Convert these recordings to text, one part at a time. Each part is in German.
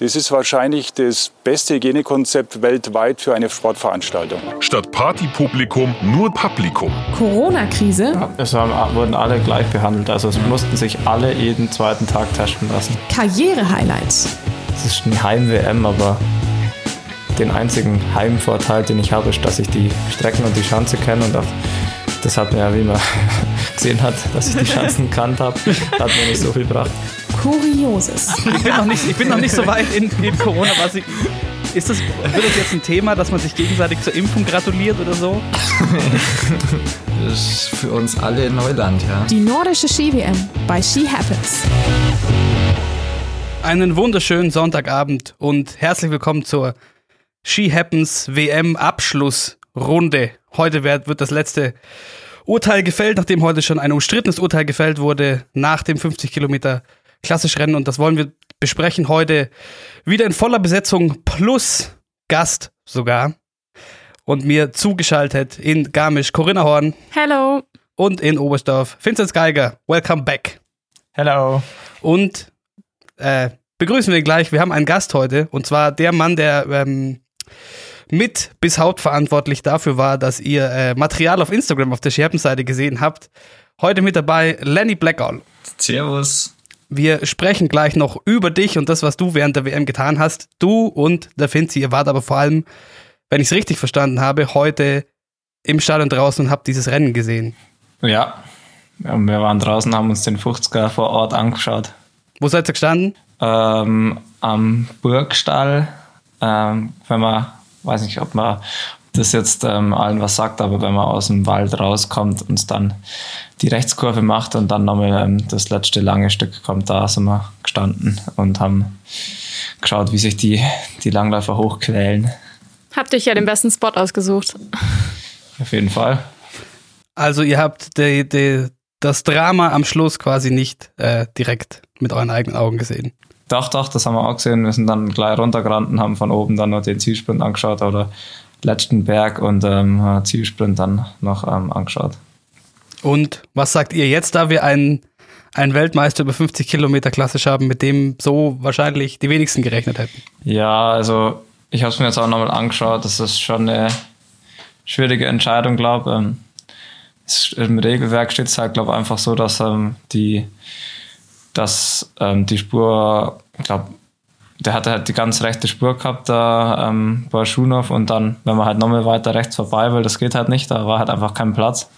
Das ist wahrscheinlich das beste Hygienekonzept weltweit für eine Sportveranstaltung. Statt Partypublikum nur Publikum. Corona-Krise. Ja, es waren, wurden alle gleich behandelt. Also es mussten sich alle jeden zweiten Tag testen lassen. Karriere-Highlights. Es ist eine Heim-WM, aber den einzigen Heimvorteil, den ich habe, ist, dass ich die Strecken und die Schanze kenne und auch das hat mir ja, wie man gesehen hat, dass ich die Chancen gekannt habe, hat mir nicht so viel gebracht. Kurioses. Ich bin noch nicht, ich bin noch nicht so weit in, in Corona. Was ich, ist das, wird das jetzt ein Thema, dass man sich gegenseitig zur Impfung gratuliert oder so? das ist für uns alle Neuland, ja. Die nordische Ski-WM bei Ski Happens. Einen wunderschönen Sonntagabend und herzlich willkommen zur Ski Happens WM Abschlussrunde. Heute wird, wird das letzte Urteil gefällt, nachdem heute schon ein umstrittenes Urteil gefällt wurde nach dem 50 Kilometer klassisch Rennen. Und das wollen wir besprechen heute wieder in voller Besetzung plus Gast sogar. Und mir zugeschaltet in Garmisch Corinna Horn. Hello. Und in Oberstdorf Vincent Geiger. Welcome back. Hello. Und äh, begrüßen wir gleich. Wir haben einen Gast heute. Und zwar der Mann, der ähm, mit bis hauptverantwortlich dafür war, dass ihr äh, Material auf Instagram auf der Scherpenseite gesehen habt. Heute mit dabei Lenny Blackall. Servus. Wir sprechen gleich noch über dich und das, was du während der WM getan hast. Du und der Finzi, ihr wart aber vor allem, wenn ich es richtig verstanden habe, heute im Stadion draußen und habt dieses Rennen gesehen. Ja, wir waren draußen, haben uns den 50er vor Ort angeschaut. Wo seid ihr gestanden? Ähm, am Burgstall. Ähm, wenn man weiß nicht, ob man das jetzt ähm, allen was sagt, aber wenn man aus dem Wald rauskommt und dann die Rechtskurve macht und dann nochmal ähm, das letzte lange Stück kommt, da sind wir gestanden und haben geschaut, wie sich die, die Langläufer hochquälen. Habt euch ja den besten Spot ausgesucht. Auf jeden Fall. Also ihr habt die, die, das Drama am Schluss quasi nicht äh, direkt mit euren eigenen Augen gesehen. Doch, doch, das haben wir auch gesehen. Wir sind dann gleich runtergerannt und haben von oben dann noch den Zielsprint angeschaut oder letzten Berg und ähm, Zielsprint dann noch ähm, angeschaut. Und was sagt ihr jetzt, da wir einen, einen Weltmeister über 50 Kilometer klassisch haben, mit dem so wahrscheinlich die wenigsten gerechnet hätten? Ja, also ich habe es mir jetzt auch nochmal angeschaut. Das ist schon eine schwierige Entscheidung, glaube ich. Ähm, Im Regelwerk steht es halt, glaube ich, einfach so, dass ähm, die dass ähm, die Spur, ich glaube, der hatte halt die ganz rechte Spur gehabt da ähm, bei Schunov und dann, wenn man halt nochmal weiter rechts vorbei will, das geht halt nicht, da war halt einfach kein Platz.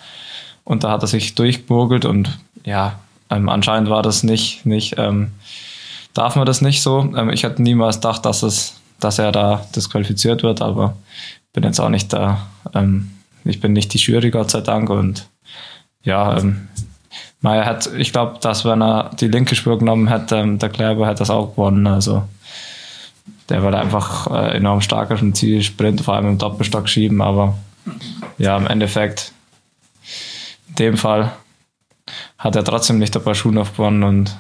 Und da hat er sich durchgemogelt und ja, ähm, anscheinend war das nicht, nicht ähm, darf man das nicht so. Ähm, ich hätte niemals gedacht, dass, es, dass er da disqualifiziert wird, aber bin jetzt auch nicht da. Ähm, ich bin nicht die Jury, Gott sei Dank. Und ja, ähm, hat, ich glaube, dass wenn er die linke Spur genommen hätte, ähm, der Kläber hätte das auch gewonnen. Also der war einfach äh, enorm stark auf dem Ziel, Sprint, vor allem im Doppelstock schieben, aber ja, im Endeffekt, dem Fall hat er trotzdem nicht der Paschunov gewonnen und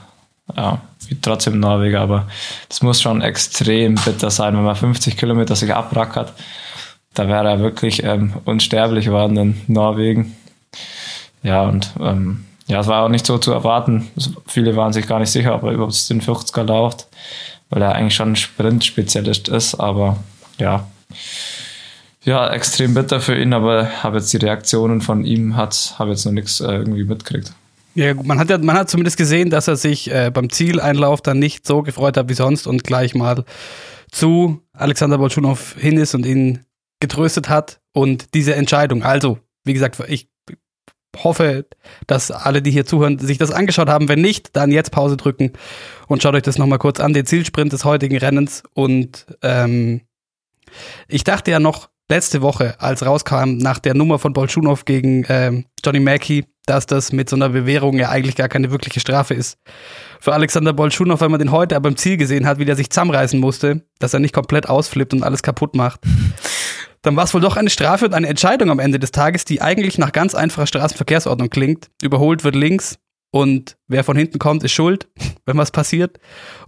ja, trotzdem Norweger, aber das muss schon extrem bitter sein, wenn man 50 Kilometer sich abrackert. Da wäre er wirklich ähm, unsterblich geworden in Norwegen. Ja, und ähm, ja, es war auch nicht so zu erwarten. Viele waren sich gar nicht sicher, ob er überhaupt den 40er läuft, weil er eigentlich schon ein Sprint-Spezialist ist. Aber ja, ja, extrem bitter für ihn, aber habe jetzt die Reaktionen von ihm, habe jetzt noch nichts äh, irgendwie mitgekriegt. Ja, man hat ja, man hat zumindest gesehen, dass er sich äh, beim Zieleinlauf dann nicht so gefreut hat wie sonst und gleich mal zu Alexander Bolschunow hin ist und ihn getröstet hat und diese Entscheidung. Also, wie gesagt, ich hoffe, dass alle, die hier zuhören, sich das angeschaut haben. Wenn nicht, dann jetzt Pause drücken und schaut euch das nochmal kurz an, den Zielsprint des heutigen Rennens. Und ähm, ich dachte ja noch letzte Woche, als rauskam nach der Nummer von Bolschunow gegen ähm, Johnny Mackey, dass das mit so einer Bewährung ja eigentlich gar keine wirkliche Strafe ist. Für Alexander Bolschunow, wenn man den heute aber im Ziel gesehen hat, wie der sich zusammenreißen musste, dass er nicht komplett ausflippt und alles kaputt macht dann war es wohl doch eine Strafe und eine Entscheidung am Ende des Tages, die eigentlich nach ganz einfacher Straßenverkehrsordnung klingt. Überholt wird links und wer von hinten kommt, ist schuld, wenn was passiert.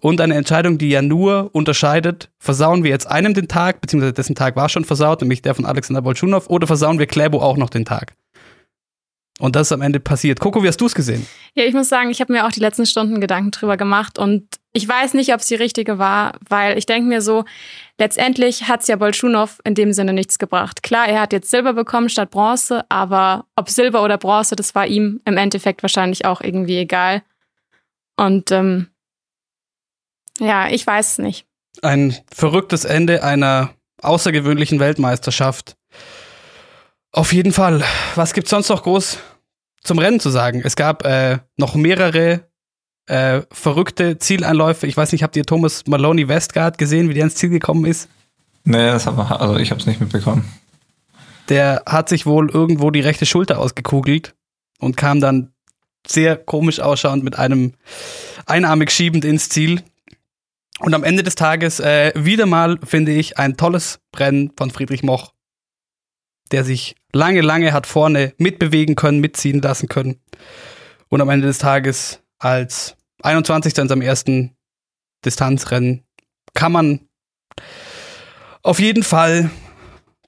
Und eine Entscheidung, die ja nur unterscheidet, versauen wir jetzt einem den Tag, beziehungsweise dessen Tag war schon versaut, nämlich der von Alexander Bolschunow, oder versauen wir Kläbo auch noch den Tag? Und das ist am Ende passiert. Coco, wie hast du es gesehen? Ja, ich muss sagen, ich habe mir auch die letzten Stunden Gedanken drüber gemacht und ich weiß nicht, ob es die richtige war, weil ich denke mir so, letztendlich hat es ja Bolschunow in dem Sinne nichts gebracht. Klar, er hat jetzt Silber bekommen statt Bronze, aber ob Silber oder Bronze, das war ihm im Endeffekt wahrscheinlich auch irgendwie egal. Und ähm, ja, ich weiß es nicht. Ein verrücktes Ende einer außergewöhnlichen Weltmeisterschaft. Auf jeden Fall. Was gibt's sonst noch groß zum Rennen zu sagen? Es gab äh, noch mehrere äh, verrückte Zieleinläufe. Ich weiß nicht, habt ihr Thomas Maloney Westgard gesehen, wie der ins Ziel gekommen ist? Nee, das hab, also ich habe es nicht mitbekommen. Der hat sich wohl irgendwo die rechte Schulter ausgekugelt und kam dann sehr komisch ausschauend mit einem einarmig schiebend ins Ziel. Und am Ende des Tages äh, wieder mal, finde ich, ein tolles Rennen von Friedrich Moch, der sich lange, lange hat vorne mitbewegen können, mitziehen lassen können. Und am Ende des Tages als 21. in seinem ersten Distanzrennen kann man auf jeden Fall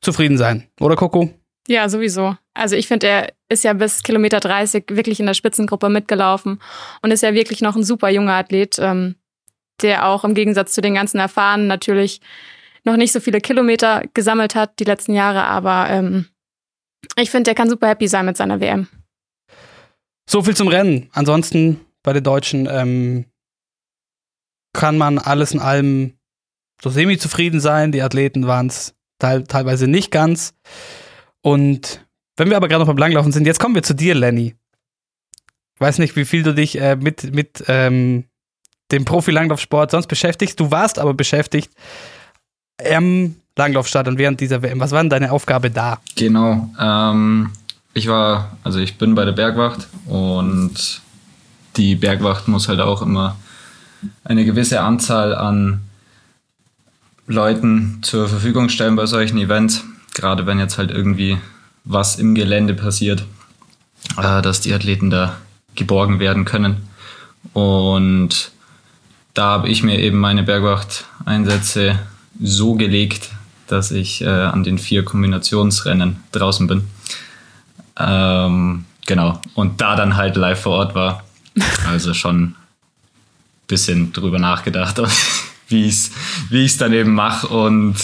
zufrieden sein, oder Coco? Ja, sowieso. Also ich finde, er ist ja bis Kilometer 30 wirklich in der Spitzengruppe mitgelaufen und ist ja wirklich noch ein super junger Athlet, ähm, der auch im Gegensatz zu den ganzen Erfahrenen natürlich noch nicht so viele Kilometer gesammelt hat die letzten Jahre, aber ähm, ich finde, der kann super happy sein mit seiner WM. So viel zum Rennen. Ansonsten bei den Deutschen ähm, kann man alles in allem so semi-zufrieden sein. Die Athleten waren es teil teilweise nicht ganz. Und wenn wir aber gerade noch beim Langlaufen sind, jetzt kommen wir zu dir, Lenny. Ich weiß nicht, wie viel du dich äh, mit, mit ähm, dem Profi-Langlaufsport sonst beschäftigst. Du warst aber beschäftigt am Langlaufstadion während dieser WM. Was war denn deine Aufgabe da? Genau. Ähm, ich war, also ich bin bei der Bergwacht und die Bergwacht muss halt auch immer eine gewisse Anzahl an Leuten zur Verfügung stellen bei solchen Events. Gerade wenn jetzt halt irgendwie was im Gelände passiert, äh, dass die Athleten da geborgen werden können. Und da habe ich mir eben meine Bergwacht-Einsätze so gelegt, dass ich äh, an den vier Kombinationsrennen draußen bin. Ähm, genau. Und da dann halt live vor Ort war. Also schon ein bisschen drüber nachgedacht, wie ich es wie dann eben mache. Und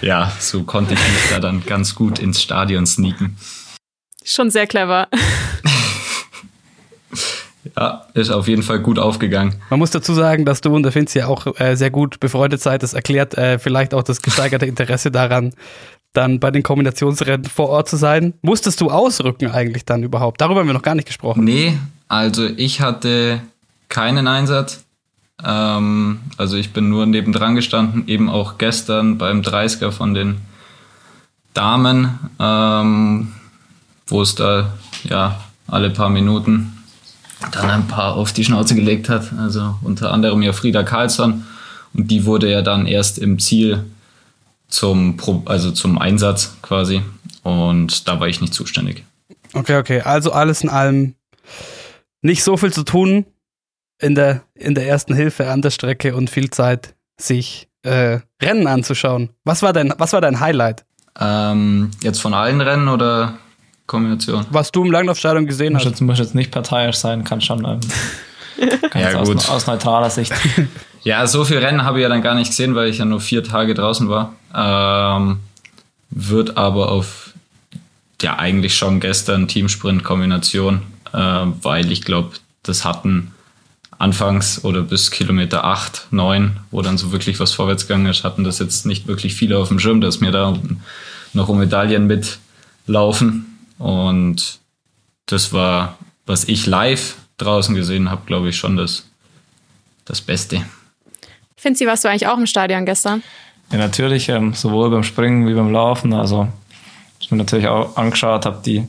ja, so konnte ich mich da dann ganz gut ins Stadion sneaken. Schon sehr clever. Ja, ist auf jeden Fall gut aufgegangen. Man muss dazu sagen, dass du und der Finzi ja auch äh, sehr gut befreundet seid. Das erklärt äh, vielleicht auch das gesteigerte Interesse daran, dann bei den Kombinationsrennen vor Ort zu sein. Musstest du ausrücken eigentlich dann überhaupt? Darüber haben wir noch gar nicht gesprochen. Nee, also ich hatte keinen Einsatz. Ähm, also ich bin nur nebendran gestanden, eben auch gestern beim 30er von den Damen, ähm, wo es da ja alle paar Minuten dann ein paar auf die Schnauze gelegt hat. Also unter anderem ja Frieda Karlsson. Und die wurde ja dann erst im Ziel zum, Pro also zum Einsatz quasi. Und da war ich nicht zuständig. Okay, okay. Also alles in allem nicht so viel zu tun in der, in der ersten Hilfe an der Strecke und viel Zeit, sich äh, Rennen anzuschauen. Was war dein, was war dein Highlight? Ähm, jetzt von allen Rennen oder Kombination? Was du im Langlaufstadion gesehen Muss hast? jetzt, muss jetzt nicht parteiisch sein, kann schon ähm, ganz Ja, aus, gut. aus neutraler Sicht. Ja, so viel Rennen habe ich ja dann gar nicht gesehen, weil ich ja nur vier Tage draußen war. Ähm, wird aber auf ja eigentlich schon gestern Teamsprint-Kombination, äh, weil ich glaube, das hatten anfangs oder bis Kilometer 8, 9, wo dann so wirklich was vorwärts gegangen ist, hatten das jetzt nicht wirklich viele auf dem Schirm, dass mir da noch um Medaillen mitlaufen. Und das war, was ich live draußen gesehen habe, glaube ich, schon das, das Beste. Finzi, warst du eigentlich auch im Stadion gestern? Ja, natürlich, ähm, sowohl beim Springen wie beim Laufen. Also, ich mir natürlich auch angeschaut, habe die,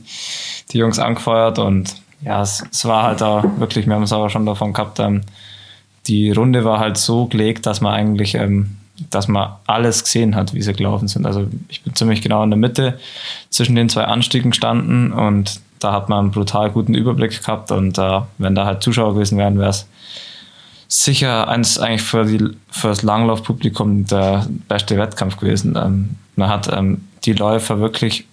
die Jungs angefeuert und ja, es, es war halt da wirklich, wir haben es aber schon davon gehabt, ähm, die Runde war halt so gelegt, dass man eigentlich, ähm, dass man alles gesehen hat, wie sie gelaufen sind. Also ich bin ziemlich genau in der Mitte zwischen den zwei Anstiegen gestanden und da hat man einen brutal guten Überblick gehabt und äh, wenn da halt Zuschauer gewesen wären, wäre es sicher eins eigentlich für, die, für das Langlaufpublikum der beste Wettkampf gewesen. Ähm, man hat ähm, die Läufer wirklich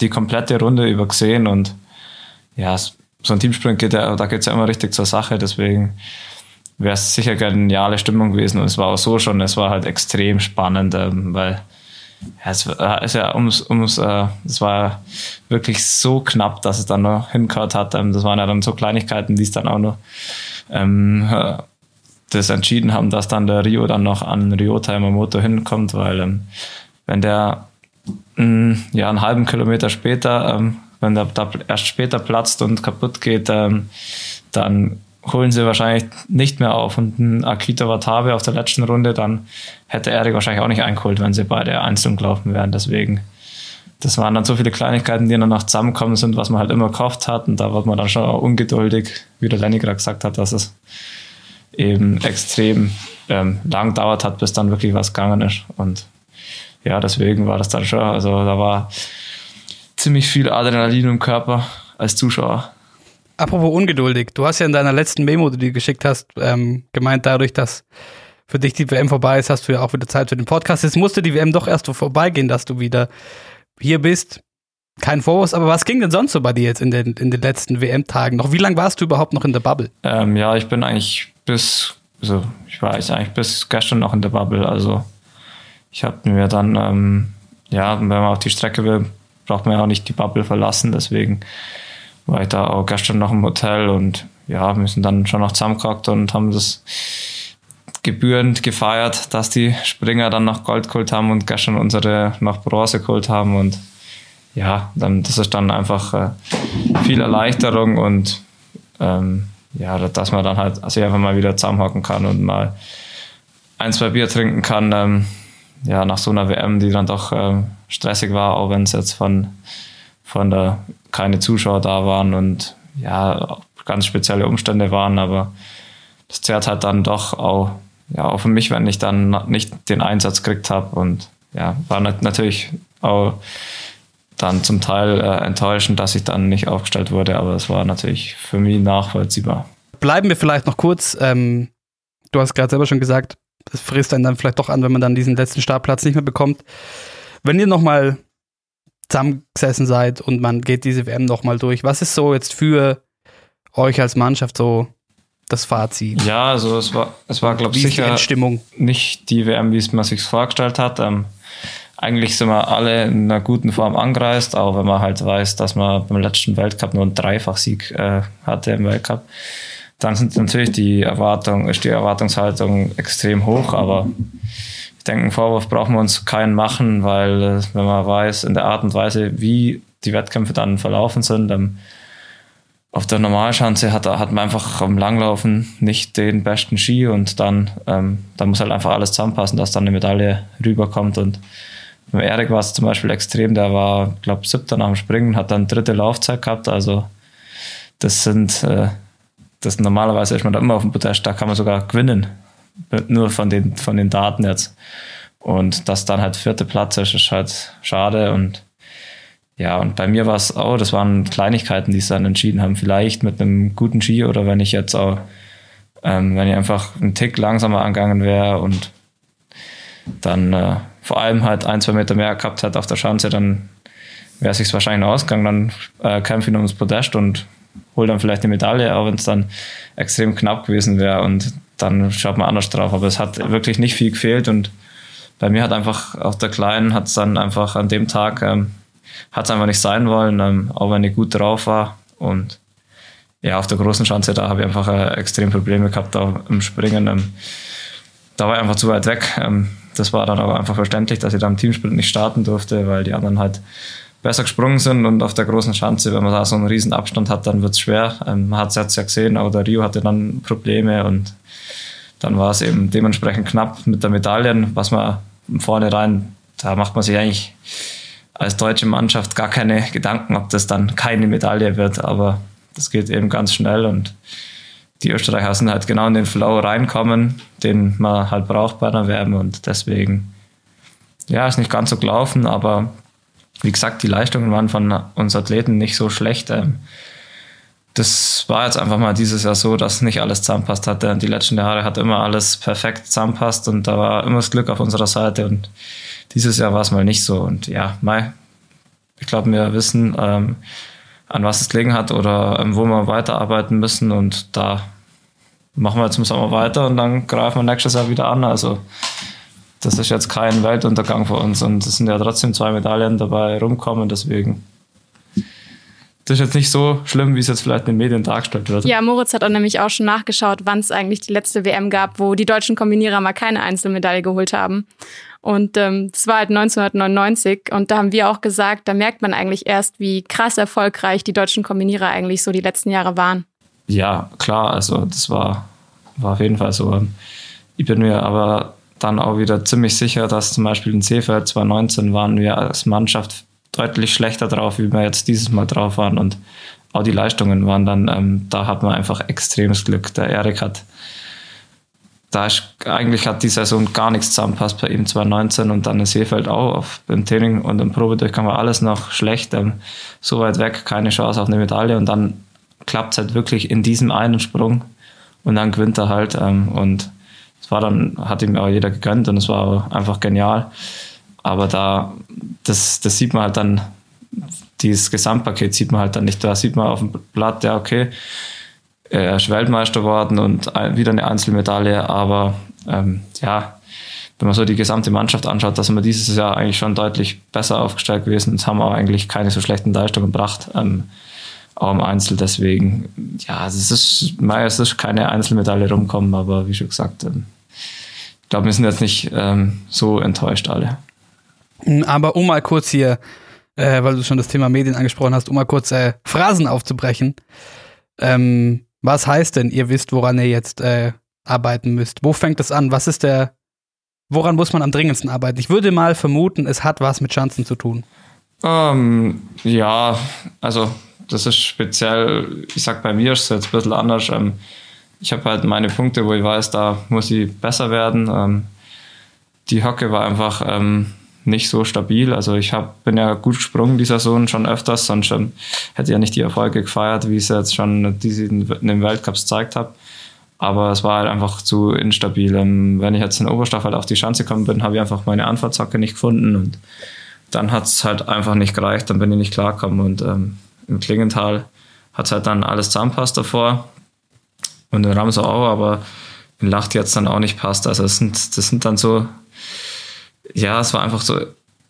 die komplette Runde über gesehen und ja, so ein Teamsprint geht ja, da geht es ja immer richtig zur Sache, deswegen wäre es sicher geniale Stimmung gewesen und es war auch so schon, es war halt extrem spannend, ähm, weil ja, es ist ja ums, ums äh, es war wirklich so knapp, dass es dann noch hingehört hat. Ähm, das waren ja dann so Kleinigkeiten, die es dann auch noch ähm, äh, das entschieden haben, dass dann der Rio dann noch an Ryota Yamamoto hinkommt, weil ähm, wenn der mh, mm, ja einen halben Kilometer später, ähm, wenn der da erst später platzt und kaputt geht, ähm, dann holen sie wahrscheinlich nicht mehr auf. Und ein Akita Watabe auf der letzten Runde, dann hätte Erik wahrscheinlich auch nicht eingeholt, wenn sie beide einzeln gelaufen wären. Deswegen, das waren dann so viele Kleinigkeiten, die dann noch zusammenkommen sind, was man halt immer gehofft hat. Und da wird man dann schon auch ungeduldig, wie der Lenny gerade gesagt hat, dass es eben extrem ähm, lang dauert hat, bis dann wirklich was gegangen ist. Und ja, deswegen war das dann schon, also da war ziemlich viel Adrenalin im Körper als Zuschauer. Apropos ungeduldig, du hast ja in deiner letzten Memo, die du geschickt hast, ähm, gemeint, dadurch, dass für dich die WM vorbei ist, hast du ja auch wieder Zeit für den Podcast. Jetzt musste die WM doch erst so vorbeigehen, dass du wieder hier bist. Kein Vorwurf, aber was ging denn sonst so bei dir jetzt in den, in den letzten WM-Tagen noch? Wie lange warst du überhaupt noch in der Bubble? Ähm, ja, ich bin eigentlich bis, also ich war eigentlich bis gestern noch in der Bubble. Also ich habe mir dann, ähm, ja, wenn man auf die Strecke will, braucht man ja auch nicht die Bubble verlassen. Deswegen war ich da auch gestern noch im Hotel und ja, sind dann schon noch zusammengehockt und haben das gebührend gefeiert, dass die Springer dann noch Gold geholt haben und gestern unsere noch Bronze geholt haben und ja, dann, das ist dann einfach äh, viel Erleichterung und ähm, ja, dass man dann halt sich einfach mal wieder zusammenhocken kann und mal ein, zwei Bier trinken kann. Ähm, ja, nach so einer WM, die dann doch ähm, stressig war, auch wenn es jetzt von von der keine Zuschauer da waren und ja, ganz spezielle Umstände waren, aber das zerrt halt dann doch auch, ja, auch für mich, wenn ich dann nicht den Einsatz gekriegt habe und ja, war natürlich auch dann zum Teil äh, enttäuschend, dass ich dann nicht aufgestellt wurde, aber es war natürlich für mich nachvollziehbar. Bleiben wir vielleicht noch kurz, ähm, du hast gerade selber schon gesagt, es frisst einen dann vielleicht doch an, wenn man dann diesen letzten Startplatz nicht mehr bekommt. Wenn ihr nochmal zusammengesessen seid und man geht diese WM nochmal durch. Was ist so jetzt für euch als Mannschaft so das Fazit? Ja, also es war, es war glaube ich, sicher die nicht die WM, wie man sich vorgestellt hat. Ähm, eigentlich sind wir alle in einer guten Form angereist, auch wenn man halt weiß, dass man beim letzten Weltcup nur einen Dreifachsieg äh, hatte im Weltcup. Dann sind natürlich die Erwartung, ist die Erwartungshaltung extrem hoch, aber ich denke, einen Vorwurf brauchen wir uns keinen machen, weil äh, wenn man weiß, in der Art und Weise, wie die Wettkämpfe dann verlaufen sind, ähm, auf der Normalschanze hat, hat man einfach am Langlaufen nicht den besten Ski und dann, ähm, dann muss halt einfach alles zusammenpassen, dass dann eine Medaille rüberkommt. Und beim Erik war es zum Beispiel extrem, der war, glaube ich, siebter nach dem Springen, hat dann dritte Laufzeit gehabt. Also das sind, äh, das normalerweise ist man da immer auf dem Podest, da kann man sogar gewinnen nur von den, von den Daten jetzt. Und dass dann halt vierte Platz ist, ist halt schade. Und ja, und bei mir war es auch, das waren Kleinigkeiten, die es dann entschieden haben. Vielleicht mit einem guten Ski oder wenn ich jetzt auch, ähm, wenn ich einfach einen Tick langsamer angegangen wäre und dann äh, vor allem halt ein, zwei Meter mehr gehabt hätte auf der Schanze, dann wäre es sich wahrscheinlich noch ausgegangen. Dann äh, kämpfe ich ums Podest und hole dann vielleicht eine Medaille, auch wenn es dann extrem knapp gewesen wäre. Und dann schaut man anders drauf. Aber es hat wirklich nicht viel gefehlt und bei mir hat einfach auf der Kleinen hat es dann einfach an dem Tag ähm, hat es einfach nicht sein wollen, ähm, auch wenn ich gut drauf war und ja, auf der großen Schanze, da habe ich einfach äh, extrem Probleme gehabt da im Springen. Ähm, da war ich einfach zu weit weg. Ähm, das war dann aber einfach verständlich, dass ich da im Teamsprint nicht starten durfte, weil die anderen halt besser gesprungen sind und auf der großen Schanze, wenn man da so einen riesen Abstand hat, dann wird es schwer. Ähm, man hat es ja gesehen, aber der Rio hatte dann Probleme und dann war es eben dementsprechend knapp mit der Medaille, was man vorne rein, da macht man sich eigentlich als deutsche Mannschaft gar keine Gedanken, ob das dann keine Medaille wird, aber das geht eben ganz schnell und die Österreicher sind halt genau in den Flow reinkommen, den man halt braucht bei einer Wärme und deswegen, ja, ist nicht ganz so gelaufen, aber wie gesagt, die Leistungen waren von uns Athleten nicht so schlecht. Ähm, das war jetzt einfach mal dieses Jahr so, dass nicht alles zusammenpasst hatte. Die letzten Jahre hat immer alles perfekt zusammenpasst und da war immer das Glück auf unserer Seite und dieses Jahr war es mal nicht so. Und ja, Mai, ich glaube, wir wissen, ähm, an was es gelegen hat oder ähm, wo wir weiterarbeiten müssen. Und da machen wir jetzt im Sommer weiter und dann greifen wir nächstes Jahr wieder an. Also das ist jetzt kein Weltuntergang für uns und es sind ja trotzdem zwei Medaillen dabei rumkommen, deswegen. Das ist jetzt nicht so schlimm, wie es jetzt vielleicht in den Medien dargestellt wird. Ja, Moritz hat auch nämlich auch schon nachgeschaut, wann es eigentlich die letzte WM gab, wo die deutschen Kombinierer mal keine Einzelmedaille geholt haben. Und ähm, das war halt 1999 und da haben wir auch gesagt, da merkt man eigentlich erst, wie krass erfolgreich die deutschen Kombinierer eigentlich so die letzten Jahre waren. Ja, klar, also das war, war auf jeden Fall so. Ich bin mir aber dann auch wieder ziemlich sicher, dass zum Beispiel in Seefeld 2019 waren wir als Mannschaft deutlich schlechter drauf, wie wir jetzt dieses Mal drauf waren und auch die Leistungen waren dann, ähm, da hat man einfach extremes Glück. Der Erik hat, da ist, eigentlich hat die Saison gar nichts zusammenpasst bei ihm 2019 und dann in Seefeld auch auf, beim Training und im Probedurchgang war alles noch schlecht, ähm, so weit weg, keine Chance auf eine Medaille und dann klappt es halt wirklich in diesem einen Sprung und dann gewinnt er halt ähm, und war dann, hat ihm auch jeder gegönnt und es war einfach genial. Aber da, das, das sieht man halt dann, dieses Gesamtpaket sieht man halt dann nicht. Da sieht man auf dem Blatt, ja, okay, er ist Weltmeister geworden und wieder eine Einzelmedaille, aber ähm, ja, wenn man so die gesamte Mannschaft anschaut, da sind wir dieses Jahr eigentlich schon deutlich besser aufgestellt gewesen und haben auch eigentlich keine so schlechten Leistungen gebracht, ähm, auch im Einzel. Deswegen, ja, es ist, es ist keine Einzelmedaille rumkommen, aber wie schon gesagt, ähm, glaube, wir sind jetzt nicht ähm, so enttäuscht alle. Hm, aber um mal kurz hier, äh, weil du schon das Thema Medien angesprochen hast, um mal kurz äh, Phrasen aufzubrechen. Ähm, was heißt denn, ihr wisst, woran ihr jetzt äh, arbeiten müsst? Wo fängt es an? Was ist der, woran muss man am dringendsten arbeiten? Ich würde mal vermuten, es hat was mit Chancen zu tun. Ähm, ja, also das ist speziell, ich sag bei mir ist es jetzt ein bisschen anders. Ähm, ich habe halt meine Punkte, wo ich weiß, da muss ich besser werden. Ähm, die Hocke war einfach ähm, nicht so stabil. Also ich hab, bin ja gut gesprungen die Saison schon öfters, sonst ähm, hätte ich ja nicht die Erfolge gefeiert, wie ich es jetzt schon in den Weltcups gezeigt habe. Aber es war halt einfach zu instabil. Ähm, wenn ich jetzt in Oberstaffel auf die Schanze gekommen bin, habe ich einfach meine Anfahrtshocke nicht gefunden und dann hat es halt einfach nicht gereicht, dann bin ich nicht klargekommen und ähm, im Klingental hat es halt dann alles zusammenpasst davor und in Ramsau auch, aber in Lacht jetzt dann auch nicht passt. Also das sind, das sind dann so, ja, es war einfach so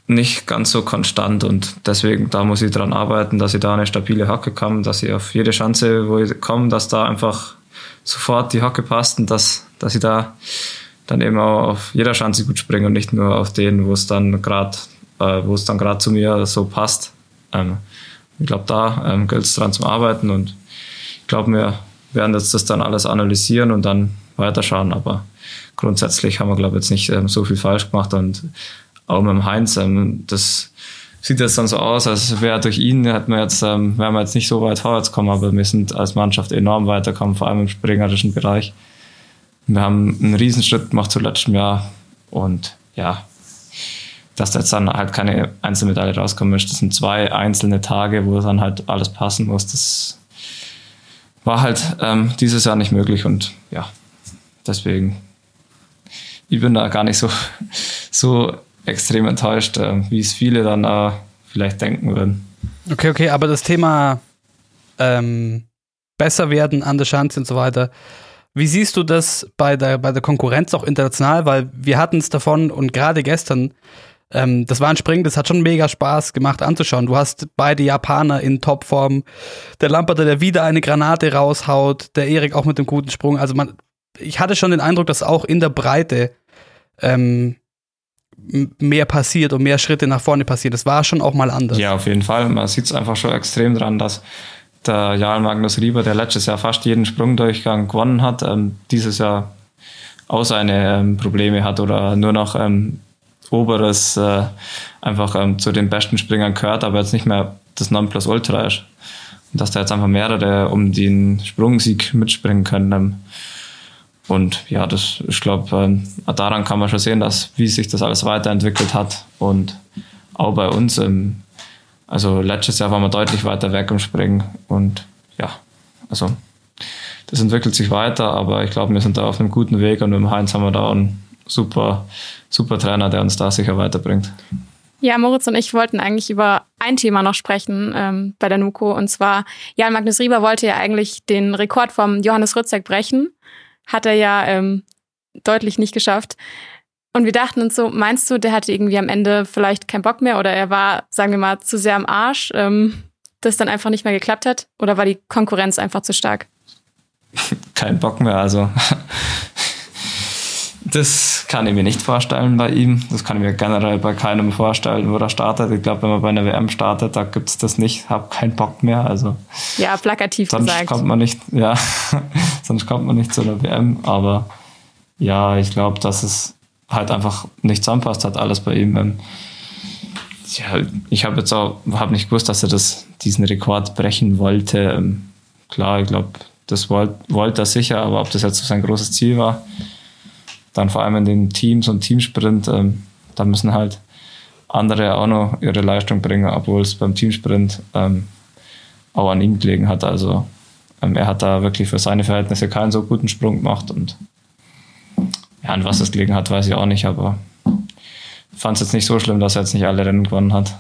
nicht ganz so konstant und deswegen, da muss ich dran arbeiten, dass ich da eine stabile Hacke komme, dass ich auf jede Chance, wo ich komme, dass da einfach sofort die Hacke passt und dass, dass ich da dann eben auch auf jeder Chance gut springe und nicht nur auf den, wo es dann gerade, äh, wo es dann gerade zu mir so passt. Ähm, ich glaube, da ähm, gilt es dran zu arbeiten und ich glaube mir, werden jetzt das dann alles analysieren und dann weiterschauen. Aber grundsätzlich haben wir, glaube ich, jetzt nicht ähm, so viel falsch gemacht. Und auch mit dem Heinz, ähm, das sieht jetzt dann so aus, als wäre durch ihn, hätten wir jetzt, ähm, wären wir jetzt nicht so weit vorwärts kommen, aber wir sind als Mannschaft enorm weitergekommen, vor allem im springerischen Bereich. Wir haben einen Riesenschritt gemacht zu letztem Jahr und ja, dass jetzt dann halt keine Einzelmedaille rauskommen ist. Das sind zwei einzelne Tage, wo dann halt alles passen muss. Das war halt ähm, dieses Jahr nicht möglich und ja, deswegen, ich bin da gar nicht so, so extrem enttäuscht, äh, wie es viele dann äh, vielleicht denken würden. Okay, okay, aber das Thema ähm, besser werden an der Chance und so weiter, wie siehst du das bei der, bei der Konkurrenz auch international? Weil wir hatten es davon und gerade gestern ähm, das war ein Springen, das hat schon mega Spaß gemacht anzuschauen. Du hast beide Japaner in Topform. Der Lamperter, der wieder eine Granate raushaut, der Erik auch mit dem guten Sprung. Also man, ich hatte schon den Eindruck, dass auch in der Breite ähm, mehr passiert und mehr Schritte nach vorne passiert. Das war schon auch mal anders. Ja, auf jeden Fall. Man sieht es einfach schon extrem dran, dass der Jarl Magnus Rieber, der letztes Jahr fast jeden Sprungdurchgang gewonnen hat, ähm, dieses Jahr auch seine ähm, Probleme hat oder nur noch ähm, Oberes äh, einfach ähm, zu den besten Springern gehört, aber jetzt nicht mehr das Nonplusultra ist. Und dass da jetzt einfach mehrere um den Sprungsieg mitspringen können. Ähm, und ja, das, ich glaube, ähm, daran kann man schon sehen, dass wie sich das alles weiterentwickelt hat. Und auch bei uns, ähm, also letztes Jahr waren wir deutlich weiter weg im Springen. Und ja, also das entwickelt sich weiter, aber ich glaube, wir sind da auf einem guten Weg und mit dem Heinz haben wir da einen super super Trainer, der uns da sicher weiterbringt. Ja, Moritz und ich wollten eigentlich über ein Thema noch sprechen ähm, bei der NUCO. Und zwar, Jan Magnus Rieber wollte ja eigentlich den Rekord vom Johannes Rützek brechen. Hat er ja ähm, deutlich nicht geschafft. Und wir dachten uns so, meinst du, der hatte irgendwie am Ende vielleicht keinen Bock mehr oder er war, sagen wir mal, zu sehr am Arsch, ähm, dass dann einfach nicht mehr geklappt hat? Oder war die Konkurrenz einfach zu stark? Kein Bock mehr, also. Das kann ich mir nicht vorstellen bei ihm. Das kann ich mir generell bei keinem vorstellen, wo er startet. Ich glaube, wenn man bei einer WM startet, da gibt es das nicht. Hab keinen Bock mehr. Also ja, plakativ sonst gesagt. kommt man nicht, ja, sonst kommt man nicht zu einer WM. Aber ja, ich glaube, dass es halt einfach nicht zusammenpasst hat, alles bei ihm. Ähm, ja, ich habe jetzt auch hab nicht gewusst, dass er das, diesen Rekord brechen wollte. Ähm, klar, ich glaube, das wollte wollt er sicher, aber ob das jetzt so sein großes Ziel war, dann vor allem in den Teams und Teamsprint, ähm, da müssen halt andere auch noch ihre Leistung bringen, obwohl es beim Teamsprint ähm, auch an ihm gelegen hat. Also ähm, er hat da wirklich für seine Verhältnisse keinen so guten Sprung gemacht und ja, an was es gelegen hat, weiß ich auch nicht, aber fand es jetzt nicht so schlimm, dass er jetzt nicht alle Rennen gewonnen hat.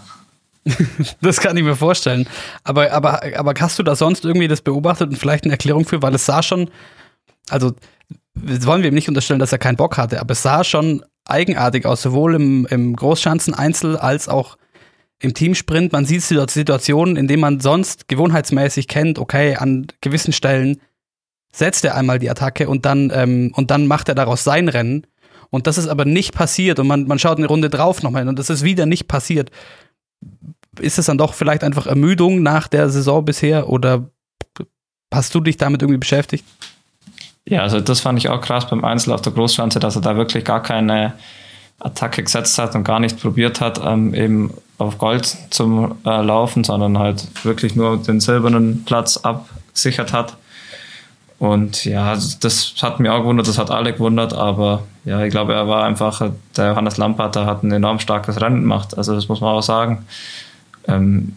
das kann ich mir vorstellen. Aber, aber, aber hast du da sonst irgendwie das beobachtet und vielleicht eine Erklärung für, weil es sah schon, also wollen wir ihm nicht unterstellen, dass er keinen Bock hatte, aber es sah schon eigenartig aus, sowohl im, im Großschanzen-Einzel als auch im Teamsprint. Man sieht Situationen, in denen man sonst gewohnheitsmäßig kennt, okay, an gewissen Stellen setzt er einmal die Attacke und dann, ähm, und dann macht er daraus sein Rennen. Und das ist aber nicht passiert und man, man schaut eine Runde drauf nochmal und das ist wieder nicht passiert. Ist es dann doch vielleicht einfach Ermüdung nach der Saison bisher oder hast du dich damit irgendwie beschäftigt? Ja, also das fand ich auch krass beim Einzel auf der Großschanze, dass er da wirklich gar keine Attacke gesetzt hat und gar nicht probiert hat, ähm, eben auf Gold zum äh, Laufen, sondern halt wirklich nur den silbernen Platz abgesichert hat. Und ja, das hat mir auch gewundert, das hat alle gewundert, aber ja, ich glaube, er war einfach, der Johannes Lampert, der hat ein enorm starkes Rennen gemacht, also das muss man auch sagen. Ähm,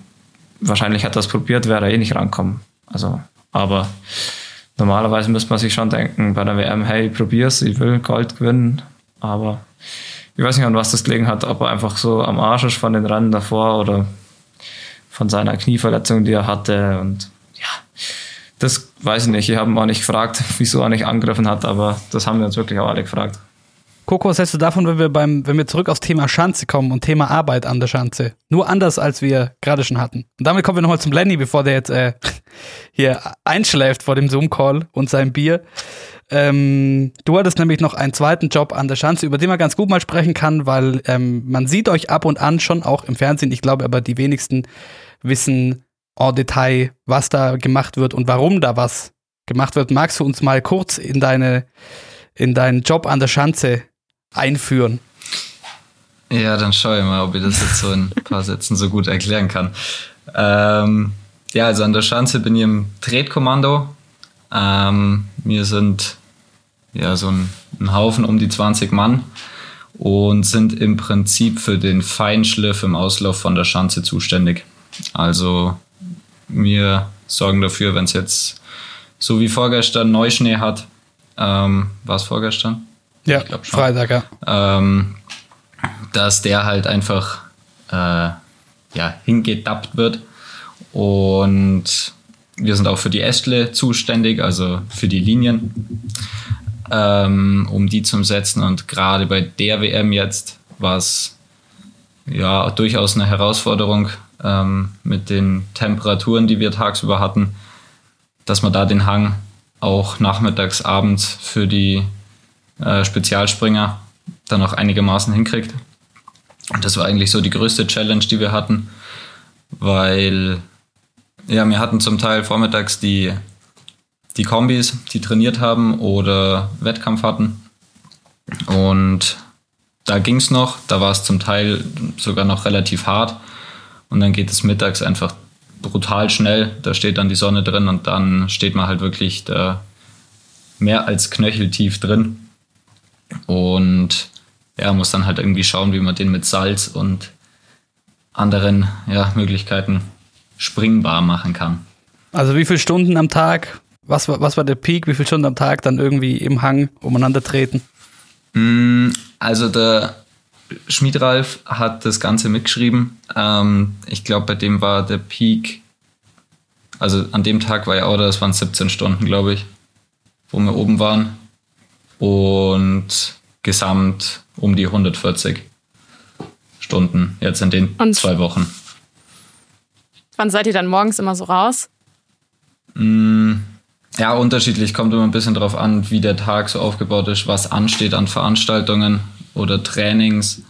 wahrscheinlich hat er das probiert, wäre er eh nicht rankommen. Also, aber normalerweise müsste man sich schon denken bei der WM, hey, probier's, ich will Gold gewinnen, aber ich weiß nicht, an was das gelegen hat, ob er einfach so am Arsch ist von den Rennen davor oder von seiner Knieverletzung, die er hatte und ja, das weiß ich nicht. Ich habe ihn auch nicht gefragt, wieso er nicht angegriffen hat, aber das haben wir uns wirklich auch alle gefragt. Coco, was hältst du davon, wenn wir beim, wenn wir zurück aufs Thema Schanze kommen und Thema Arbeit an der Schanze? Nur anders, als wir gerade schon hatten. Und damit kommen wir nochmal zum Lenny, bevor der jetzt äh, hier einschläft vor dem Zoom-Call und seinem Bier. Ähm, du hattest nämlich noch einen zweiten Job an der Schanze, über den man ganz gut mal sprechen kann, weil ähm, man sieht euch ab und an schon auch im Fernsehen. Ich glaube aber, die wenigsten wissen en Detail, was da gemacht wird und warum da was gemacht wird. Magst du uns mal kurz in deine in deinen Job an der Schanze einführen? Ja, dann schaue ich mal, ob ich das jetzt so in ein paar Sätzen so gut erklären kann. Ähm, ja, also an der Schanze bin ich im Tretkommando. Ähm, wir sind ja so ein, ein, Haufen um die 20 Mann und sind im Prinzip für den Feinschliff im Auslauf von der Schanze zuständig. Also wir sorgen dafür, wenn es jetzt so wie vorgestern Neuschnee hat, ähm, war es vorgestern? Ja, Freitag, ja. Ähm, dass der halt einfach äh, ja, hingedappt wird. Und wir sind auch für die Ästle zuständig, also für die Linien, ähm, um die zu setzen. Und gerade bei der WM jetzt war es ja durchaus eine Herausforderung ähm, mit den Temperaturen, die wir tagsüber hatten, dass man da den Hang auch nachmittags, abends für die äh, Spezialspringer dann auch einigermaßen hinkriegt. Und das war eigentlich so die größte Challenge, die wir hatten, weil ja, wir hatten zum Teil vormittags die, die Kombis, die trainiert haben oder Wettkampf hatten. Und da ging es noch, da war es zum Teil sogar noch relativ hart. Und dann geht es mittags einfach brutal schnell. Da steht dann die Sonne drin und dann steht man halt wirklich da mehr als knöcheltief drin. Und ja, muss dann halt irgendwie schauen, wie man den mit Salz und anderen ja, Möglichkeiten springbar machen kann. Also wie viele Stunden am Tag? Was war, was war der Peak? Wie viele Stunden am Tag dann irgendwie im Hang umeinander treten? Mm, also der Schmiedralf hat das Ganze mitgeschrieben. Ähm, ich glaube, bei dem war der Peak, also an dem Tag war ja auch, das waren 17 Stunden, glaube ich, wo wir oben waren. Und gesamt um die 140 Stunden jetzt in den Und- zwei Wochen. Wann seid ihr dann morgens immer so raus? Ja, unterschiedlich. Kommt immer ein bisschen drauf an, wie der Tag so aufgebaut ist, was ansteht an Veranstaltungen oder Trainings.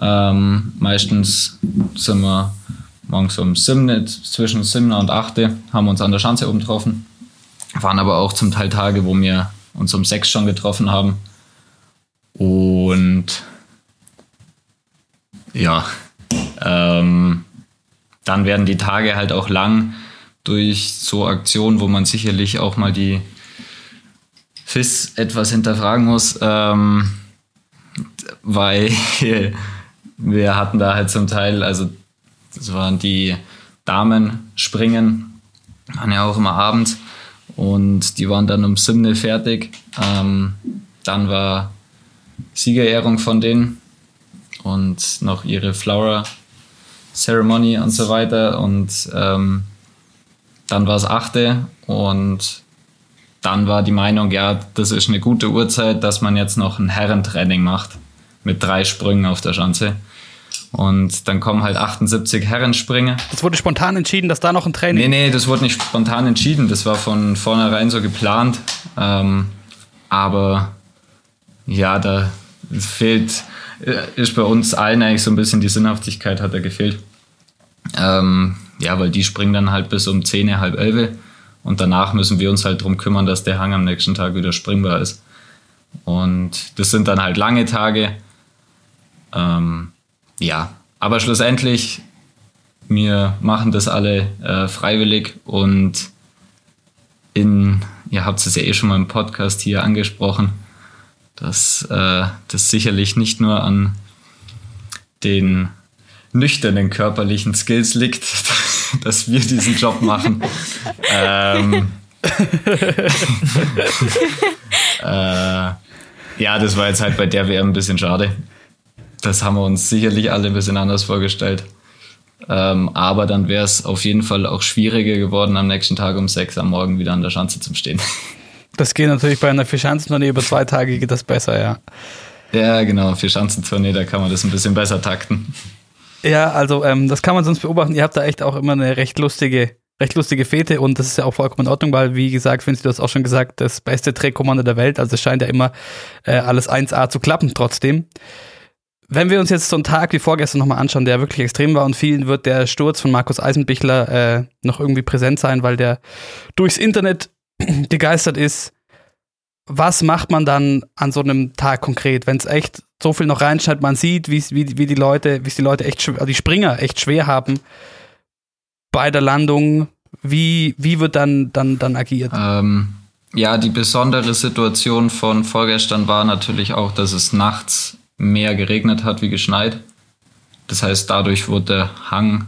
Ähm, meistens sind wir morgens um 7, zwischen 7 und 8 haben wir uns an der Schanze oben getroffen. Waren aber auch zum Teil Tage, wo wir uns um 6 schon getroffen haben. Und ja, ähm, dann werden die Tage halt auch lang durch so Aktionen, wo man sicherlich auch mal die FIS etwas hinterfragen muss, ähm, weil wir hatten da halt zum Teil, also das waren die Damen springen, waren ja auch immer abends und die waren dann um 7 fertig. Ähm, dann war Siegerehrung von denen und noch ihre Flower Ceremony und so weiter und ähm, dann war es achte und dann war die Meinung, ja, das ist eine gute Uhrzeit, dass man jetzt noch ein Herrentraining macht mit drei Sprüngen auf der Schanze. Und dann kommen halt 78 Herrensprünge. Das wurde spontan entschieden, dass da noch ein Training. Nee, nee, das wurde nicht spontan entschieden. Das war von vornherein so geplant. Ähm, aber ja, da fehlt, ist bei uns allen eigentlich so ein bisschen die Sinnhaftigkeit hat da gefehlt. Ähm, ja, weil die springen dann halt bis um 10, halb 11 und danach müssen wir uns halt drum kümmern, dass der Hang am nächsten Tag wieder springbar ist. Und das sind dann halt lange Tage. Ähm, ja, aber schlussendlich, wir machen das alle äh, freiwillig und in, ihr habt es ja eh schon mal im Podcast hier angesprochen, dass äh, das sicherlich nicht nur an den nüchternen körperlichen Skills liegt, dass wir diesen Job machen. ähm, äh, ja, das war jetzt halt bei der WM ein bisschen schade. Das haben wir uns sicherlich alle ein bisschen anders vorgestellt. Ähm, aber dann wäre es auf jeden Fall auch schwieriger geworden, am nächsten Tag um sechs am Morgen wieder an der Schanze zu stehen. Das geht natürlich bei einer Vierschanzentournee über zwei Tage geht das besser, ja. Ja, genau, für Schanzentournee, da kann man das ein bisschen besser takten. Ja, also ähm, das kann man sonst beobachten. Ihr habt da echt auch immer eine recht lustige, recht lustige Fete und das ist ja auch vollkommen in Ordnung, weil wie gesagt, Vinci, du hast auch schon gesagt, das beste Drehkommando der Welt. Also es scheint ja immer äh, alles 1A zu klappen trotzdem. Wenn wir uns jetzt so einen Tag wie vorgestern nochmal anschauen, der wirklich extrem war und vielen wird der Sturz von Markus Eisenbichler äh, noch irgendwie präsent sein, weil der durchs Internet gegeistert ist. Was macht man dann an so einem Tag konkret, wenn es echt so viel noch reinscheint, man sieht, wie, wie, wie die Leute, wie die Leute echt die Springer echt schwer haben bei der Landung, wie, wie wird dann, dann, dann agiert? Ähm, ja, die besondere Situation von vorgestern war natürlich auch, dass es nachts mehr geregnet hat wie geschneit. Das heißt, dadurch wurde der Hang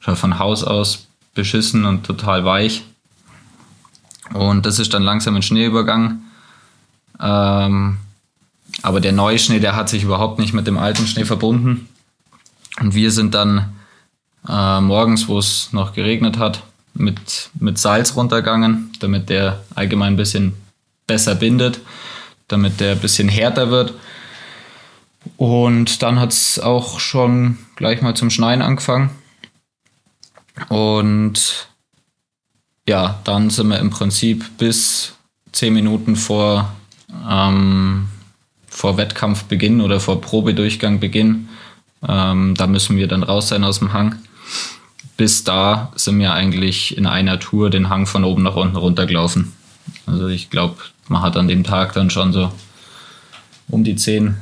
schon von Haus aus beschissen und total weich. Und das ist dann langsam in Schnee übergangen. Ähm, aber der neue Schnee, der hat sich überhaupt nicht mit dem alten Schnee verbunden. Und wir sind dann äh, morgens, wo es noch geregnet hat, mit, mit Salz runtergegangen, damit der allgemein ein bisschen besser bindet, damit der ein bisschen härter wird. Und dann hat es auch schon gleich mal zum Schneien angefangen. Und ja, dann sind wir im Prinzip bis zehn Minuten vor, ähm, vor Wettkampfbeginn oder vor Probedurchgangbeginn. Ähm, da müssen wir dann raus sein aus dem Hang. Bis da sind wir eigentlich in einer Tour den Hang von oben nach unten runtergelaufen. Also ich glaube, man hat an dem Tag dann schon so um die zehn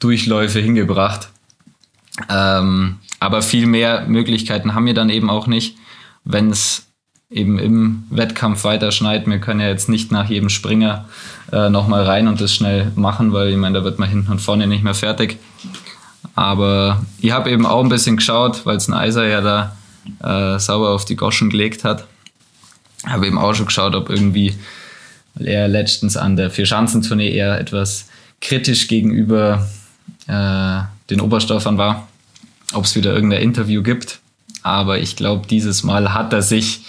Durchläufe hingebracht. Ähm, aber viel mehr Möglichkeiten haben wir dann eben auch nicht, wenn es eben im Wettkampf weiter schneit. Wir können ja jetzt nicht nach jedem Springer äh, nochmal rein und das schnell machen, weil ich meine, da wird man hinten und vorne nicht mehr fertig. Aber ich habe eben auch ein bisschen geschaut, weil es ein Eiser ja da äh, sauber auf die Goschen gelegt hat. Habe eben auch schon geschaut, ob irgendwie, weil er letztens an der Vierschanzentournee eher etwas kritisch gegenüber äh, den Oberstoffern war, ob es wieder irgendein Interview gibt. Aber ich glaube, dieses Mal hat er sich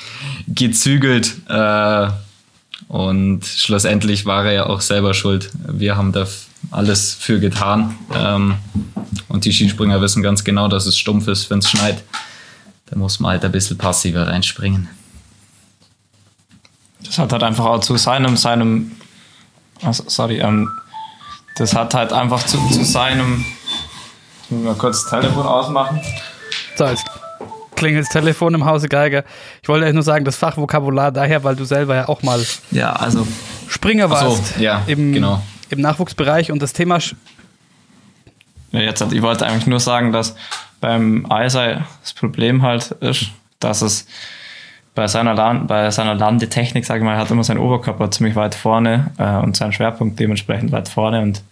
gezügelt äh, und schlussendlich war er ja auch selber schuld. Wir haben da alles für getan. Ähm, und die Skispringer wissen ganz genau, dass es stumpf ist, wenn es schneit. Da muss man halt ein bisschen passiver reinspringen. Das hat halt einfach auch zu seinem, seinem, also, sorry, ähm, das hat halt einfach zu, zu seinem, ich muss mal kurz das Telefon ausmachen. So, jetzt klingelt das Telefon im Hause Geiger. Ich wollte euch nur sagen, das Fachvokabular daher, weil du selber ja auch mal Ja, also Springer Ach so, warst ja, im, genau. im Nachwuchsbereich und das Thema Ja, jetzt, ich wollte eigentlich nur sagen, dass beim Eisei das Problem halt ist, dass es bei seiner, Land, bei seiner Landetechnik, sage ich mal, hat immer seinen Oberkörper ziemlich weit vorne äh, und seinen Schwerpunkt dementsprechend weit vorne. Und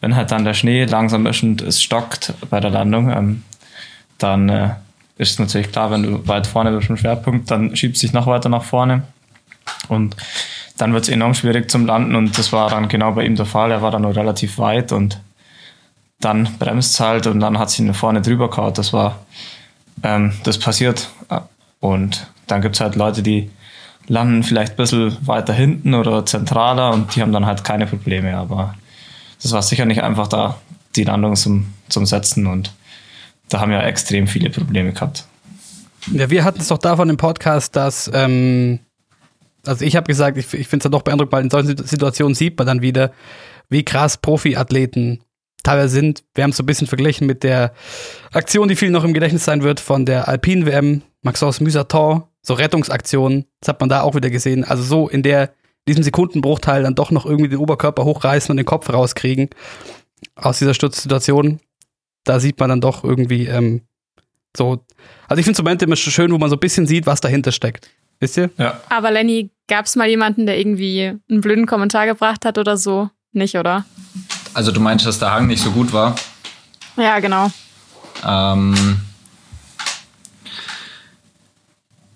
wenn halt dann der Schnee langsam ist und es stockt bei der Landung, ähm, dann äh, ist natürlich klar, wenn du weit vorne bist dem Schwerpunkt, dann schiebst du dich noch weiter nach vorne. Und dann wird es enorm schwierig zum Landen und das war dann genau bei ihm der Fall. Er war dann noch relativ weit und dann bremst es halt und dann hat sie ihn vorne drüber gehauen. Das war, ähm, das passiert. Und dann gibt es halt Leute, die landen vielleicht ein bisschen weiter hinten oder zentraler und die haben dann halt keine Probleme. Aber das war sicher nicht einfach da, die Landung zum, zum Setzen und da haben ja extrem viele Probleme gehabt. Ja, wir hatten es doch davon im Podcast, dass, ähm, also ich habe gesagt, ich, ich finde es ja doch beeindruckend, weil in solchen Situationen sieht man dann wieder, wie krass Profiathleten teilweise sind. Wir haben es so ein bisschen verglichen mit der Aktion, die viel noch im Gedächtnis sein wird, von der Alpine WM, Maxence Musaton, so Rettungsaktionen, das hat man da auch wieder gesehen. Also so in der, diesem Sekundenbruchteil dann doch noch irgendwie den Oberkörper hochreißen und den Kopf rauskriegen aus dieser Sturzsituation. Da sieht man dann doch irgendwie ähm, so. Also ich finde es Momente immer schön, wo man so ein bisschen sieht, was dahinter steckt. Wisst ihr? Ja. Aber Lenny, gab es mal jemanden, der irgendwie einen blöden Kommentar gebracht hat oder so? Nicht, oder? Also du meinst, dass der Hang nicht so gut war? Ja, genau. Ähm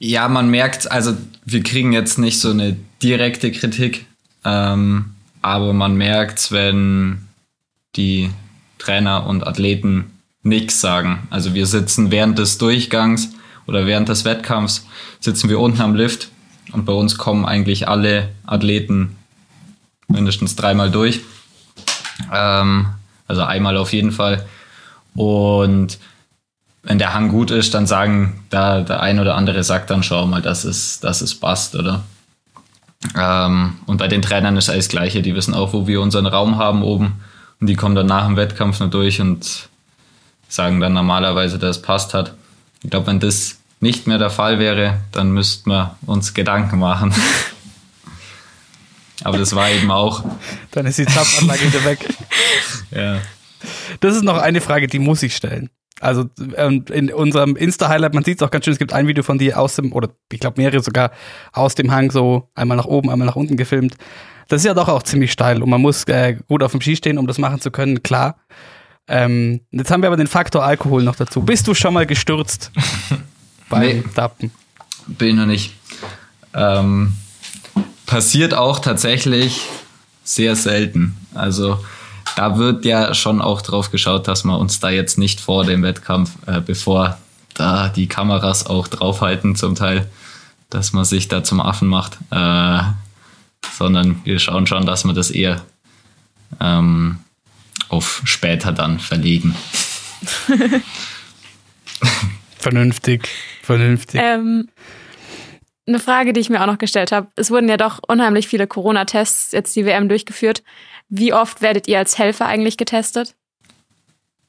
ja, man merkt, also wir kriegen jetzt nicht so eine direkte Kritik, ähm, aber man merkt, wenn die Trainer und Athleten nichts sagen. Also wir sitzen während des Durchgangs oder während des Wettkampfs, sitzen wir unten am Lift und bei uns kommen eigentlich alle Athleten mindestens dreimal durch. Ähm, also einmal auf jeden Fall. Und wenn der Hang gut ist, dann sagen da der ein oder andere sagt dann schau mal, dass es, dass es passt, oder? Ähm, und bei den Trainern ist alles Gleiche. Die wissen auch, wo wir unseren Raum haben oben. Und die kommen dann nach dem Wettkampf nur durch und sagen dann normalerweise, dass es passt hat. Ich glaube, wenn das nicht mehr der Fall wäre, dann müssten wir uns Gedanken machen. Aber das war eben auch. Dann ist die Zapfanlage wieder weg. Ja. Das ist noch eine Frage, die muss ich stellen. Also ähm, in unserem Insta-Highlight, man sieht es auch ganz schön, es gibt ein Video von dir aus dem, oder ich glaube mehrere sogar, aus dem Hang so einmal nach oben, einmal nach unten gefilmt. Das ist ja doch auch ziemlich steil und man muss äh, gut auf dem Ski stehen, um das machen zu können, klar. Ähm, jetzt haben wir aber den Faktor Alkohol noch dazu. Bist du schon mal gestürzt beim Nee. Dappen? Bin ich noch nicht. Ähm, passiert auch tatsächlich sehr selten. Also da wird ja schon auch drauf geschaut, dass wir uns da jetzt nicht vor dem Wettkampf, äh, bevor da die Kameras auch draufhalten zum Teil, dass man sich da zum Affen macht, äh, sondern wir schauen schon, dass wir das eher ähm, auf später dann verlegen. Vernünftig, vernünftig. Ähm, eine Frage, die ich mir auch noch gestellt habe. Es wurden ja doch unheimlich viele Corona-Tests jetzt die WM durchgeführt. Wie oft werdet ihr als Helfer eigentlich getestet?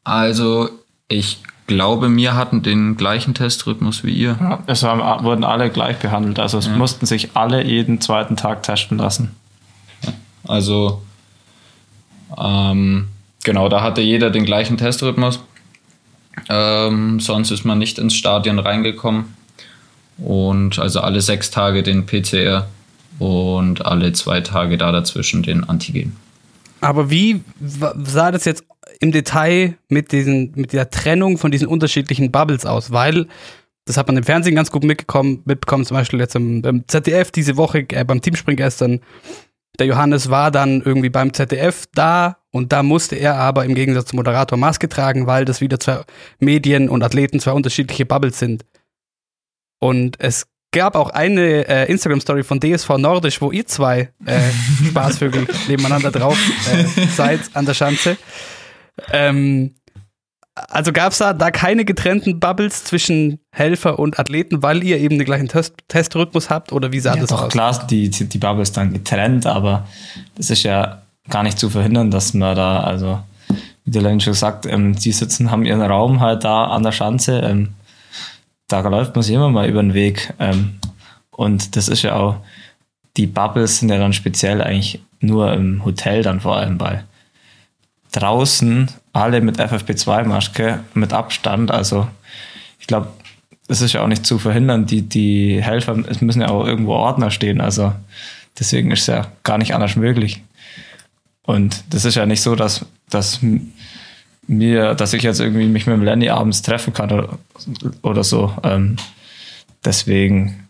Also ich glaube, wir hatten den gleichen Testrhythmus wie ihr. Ja, es haben, wurden alle gleich behandelt. Also es mussten sich alle jeden zweiten Tag testen lassen. Also ähm, genau, da hatte jeder den gleichen Testrhythmus. Ähm, sonst ist man nicht ins Stadion reingekommen. Und also alle sechs Tage den PCR und alle zwei Tage da dazwischen den Antigen. Aber wie sah das jetzt im Detail mit, diesen, mit der Trennung von diesen unterschiedlichen Bubbles aus? Weil, das hat man im Fernsehen ganz gut mitgekommen, mitbekommen, zum Beispiel jetzt im, beim ZDF diese Woche, äh, beim Teamspring gestern. Der Johannes war dann irgendwie beim ZDF da Und da musste er aber im Gegensatz zum Moderator Maske tragen, weil das wieder zwei Medien und Athleten zwei unterschiedliche Bubbles sind. Und es gab auch eine äh, Instagram-Story von DSV Nordisch, wo ihr zwei äh, Spaßvögel nebeneinander drauf äh, seid an der Schanze. Ähm, also gab es da, da keine getrennten Bubbles zwischen Helfer und Athleten, weil ihr eben den gleichen Test Testrhythmus habt oder wie sah ja, das doch, aus? klar, die, die, die Bubble ist dann getrennt, aber das ist ja gar nicht zu verhindern, dass man da, also wie der Lenny schon sagt, ähm, die sitzen, haben ihren Raum halt da an der Schanze. Ähm, da läuft man sich immer mal über den Weg. Ähm, und das ist ja auch, die Bubbles sind ja dann speziell eigentlich nur im Hotel dann vor allem, weil draußen alle mit FFP2-Maske, mit Abstand, also ich glaube, das ist ja auch nicht zu verhindern. Die, die Helfer es müssen ja auch irgendwo Ordner stehen, also deswegen ist es ja gar nicht anders möglich. Und das ist ja nicht so, dass, dass mir, dass ich jetzt irgendwie mich mit dem Lenny abends treffen kann oder, oder so. Ähm, deswegen,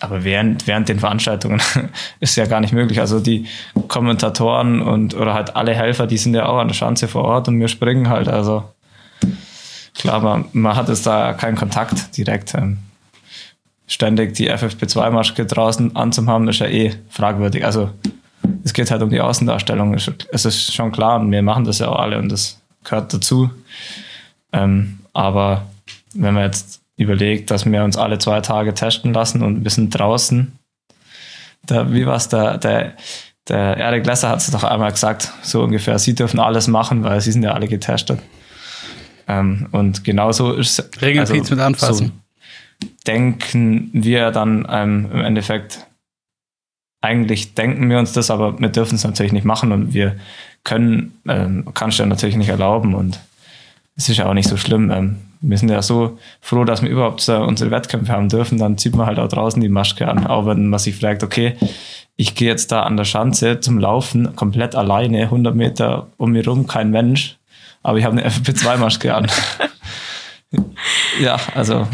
aber während, während den Veranstaltungen ist ja gar nicht möglich. Also die Kommentatoren und oder halt alle Helfer, die sind ja auch an der Schanze vor Ort und wir springen halt. Also klar, man, man hat jetzt da keinen Kontakt direkt. Ähm, ständig die FFP2-Maske draußen anzuhaben, ist ja eh fragwürdig. Also es geht halt um die Außendarstellung. Es ist schon klar und wir machen das ja auch alle und das gehört dazu. Ähm, aber wenn man jetzt überlegt, dass wir uns alle zwei Tage testen lassen und wir sind draußen, da, wie war es, der, der, Erik Lesser hat es doch einmal gesagt, so ungefähr, sie dürfen alles machen, weil sie sind ja alle getestet. Ähm, und genauso ist es. Regeln mit anfassen. So denken wir dann ähm, im Endeffekt eigentlich denken wir uns das, aber wir dürfen es natürlich nicht machen und wir können, ähm, kannst du ja natürlich nicht erlauben und es ist ja auch nicht so schlimm. Ähm, wir sind ja so froh, dass wir überhaupt unsere Wettkämpfe haben dürfen. Dann zieht man halt auch draußen die Maske an, auch wenn man sich fragt, okay, ich gehe jetzt da an der Schanze zum Laufen, komplett alleine, 100 Meter um mich rum, kein Mensch, aber ich habe eine FFP2-Maske an. ja, also,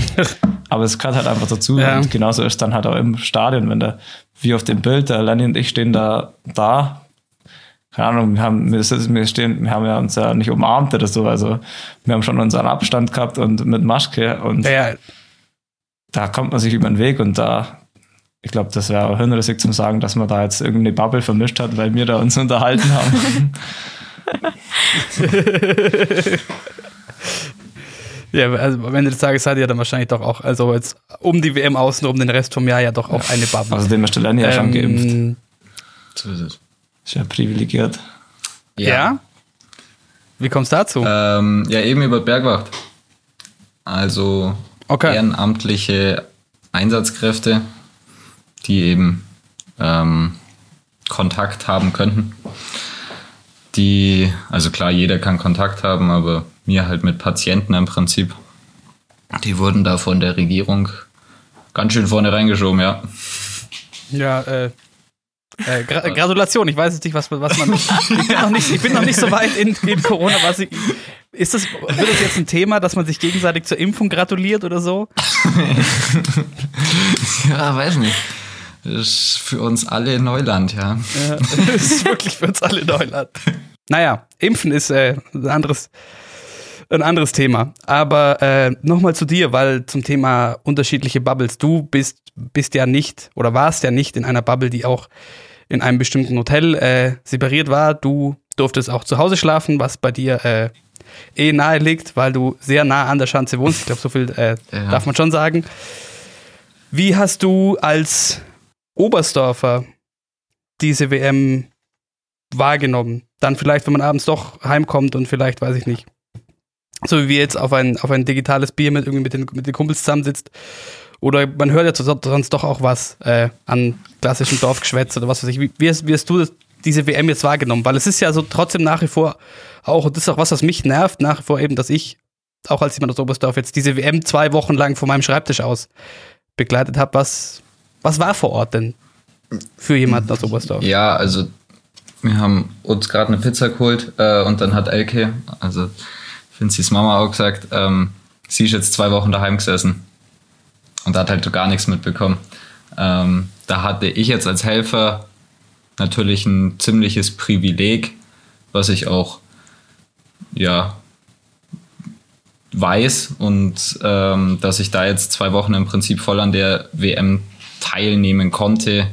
aber es gehört halt einfach dazu. Ja. Und genauso ist dann halt auch im Stadion, wenn der, wie auf dem Bild, der Lenny und ich stehen da, da, keine Ahnung, wir haben, wir, wir stehen, wir haben ja uns ja nicht umarmt oder so, also wir haben schon unseren Abstand gehabt und mit Maske und Ja, da kommt man sich über den Weg und da, ich glaube, das wäre auch hirnrissig zum sagen, dass man da jetzt irgendeine Bubble vermischt hat, weil wir da uns unterhalten haben. ja, also am Ende des Tages hat ihr dann wahrscheinlich doch auch, also jetzt um die WM außen, um den Rest vom Jahr ja doch auch eine Bubble. Außerdem ist der Lenny ja schon geimpft. Ähm, So ist es. Ist ja privilegiert. ja. Wie kommst du dazu? Ähm, ja, eben über Bergwacht. Also Okay. ehrenamtliche Einsatzkräfte, die eben ähm, Kontakt haben könnten. Die, also klar, jeder kann Kontakt haben, aber mir halt mit Patienten im Prinzip. Die wurden da von der Regierung ganz schön vorne reingeschoben, ja. Ja, äh, äh, Gra Gratulation, ich weiß jetzt nicht, was, was man. Ich bin noch nicht, ich bin noch nicht so weit in, in Corona, was ich. Ist das, wird das jetzt ein Thema, dass man sich gegenseitig zur Impfung gratuliert oder so? Ja, weiß nicht. Das ist für uns alle Neuland, ja. Ja, das ist wirklich für uns alle Neuland. Naja, Impfen ist äh, ein, anderes, ein anderes Thema. Aber äh, nochmal zu dir, weil zum Thema unterschiedliche Bubbles. Du bist, bist ja nicht oder warst ja nicht in einer Bubble, die auch in einem bestimmten Hotel äh, separiert war. Du durftest auch zu Hause schlafen, was bei dir äh, eh nahe liegt, weil du sehr nah an der Schanze wohnst. Ich glaube, so viel äh, Ja. darf man schon sagen. Wie hast du als Oberstdorfer diese WM wahrgenommen? Dann vielleicht, wenn man abends doch heimkommt und vielleicht, weiß ich nicht, so wie wir jetzt auf ein, auf ein digitales Bier mit, irgendwie mit, den, mit den Kumpels zusammensitzt. Oder man hört ja so- sonst doch auch was äh, an klassischem Dorfgeschwätz oder was weiß ich. Wie, wie, hast, wie hast du das, diese WM jetzt wahrgenommen? Weil es ist ja so trotzdem nach wie vor auch, und das ist auch was, was mich nervt, nach wie vor eben, dass ich, auch als jemand aus Oberstdorf, jetzt diese WM zwei Wochen lang von meinem Schreibtisch aus begleitet habe. Was, was war vor Ort denn für jemanden aus Oberstdorf? Ja, also wir haben uns gerade eine Pizza geholt äh, und dann hat Elke, also Vincis Mama auch gesagt, ähm, sie ist jetzt zwei Wochen daheim gesessen und hat halt gar nichts mitbekommen. Ähm, da hatte ich jetzt als Helfer natürlich ein ziemliches Privileg, was ich auch ja weiß und ähm, dass ich da jetzt zwei Wochen im Prinzip voll an der WM teilnehmen konnte,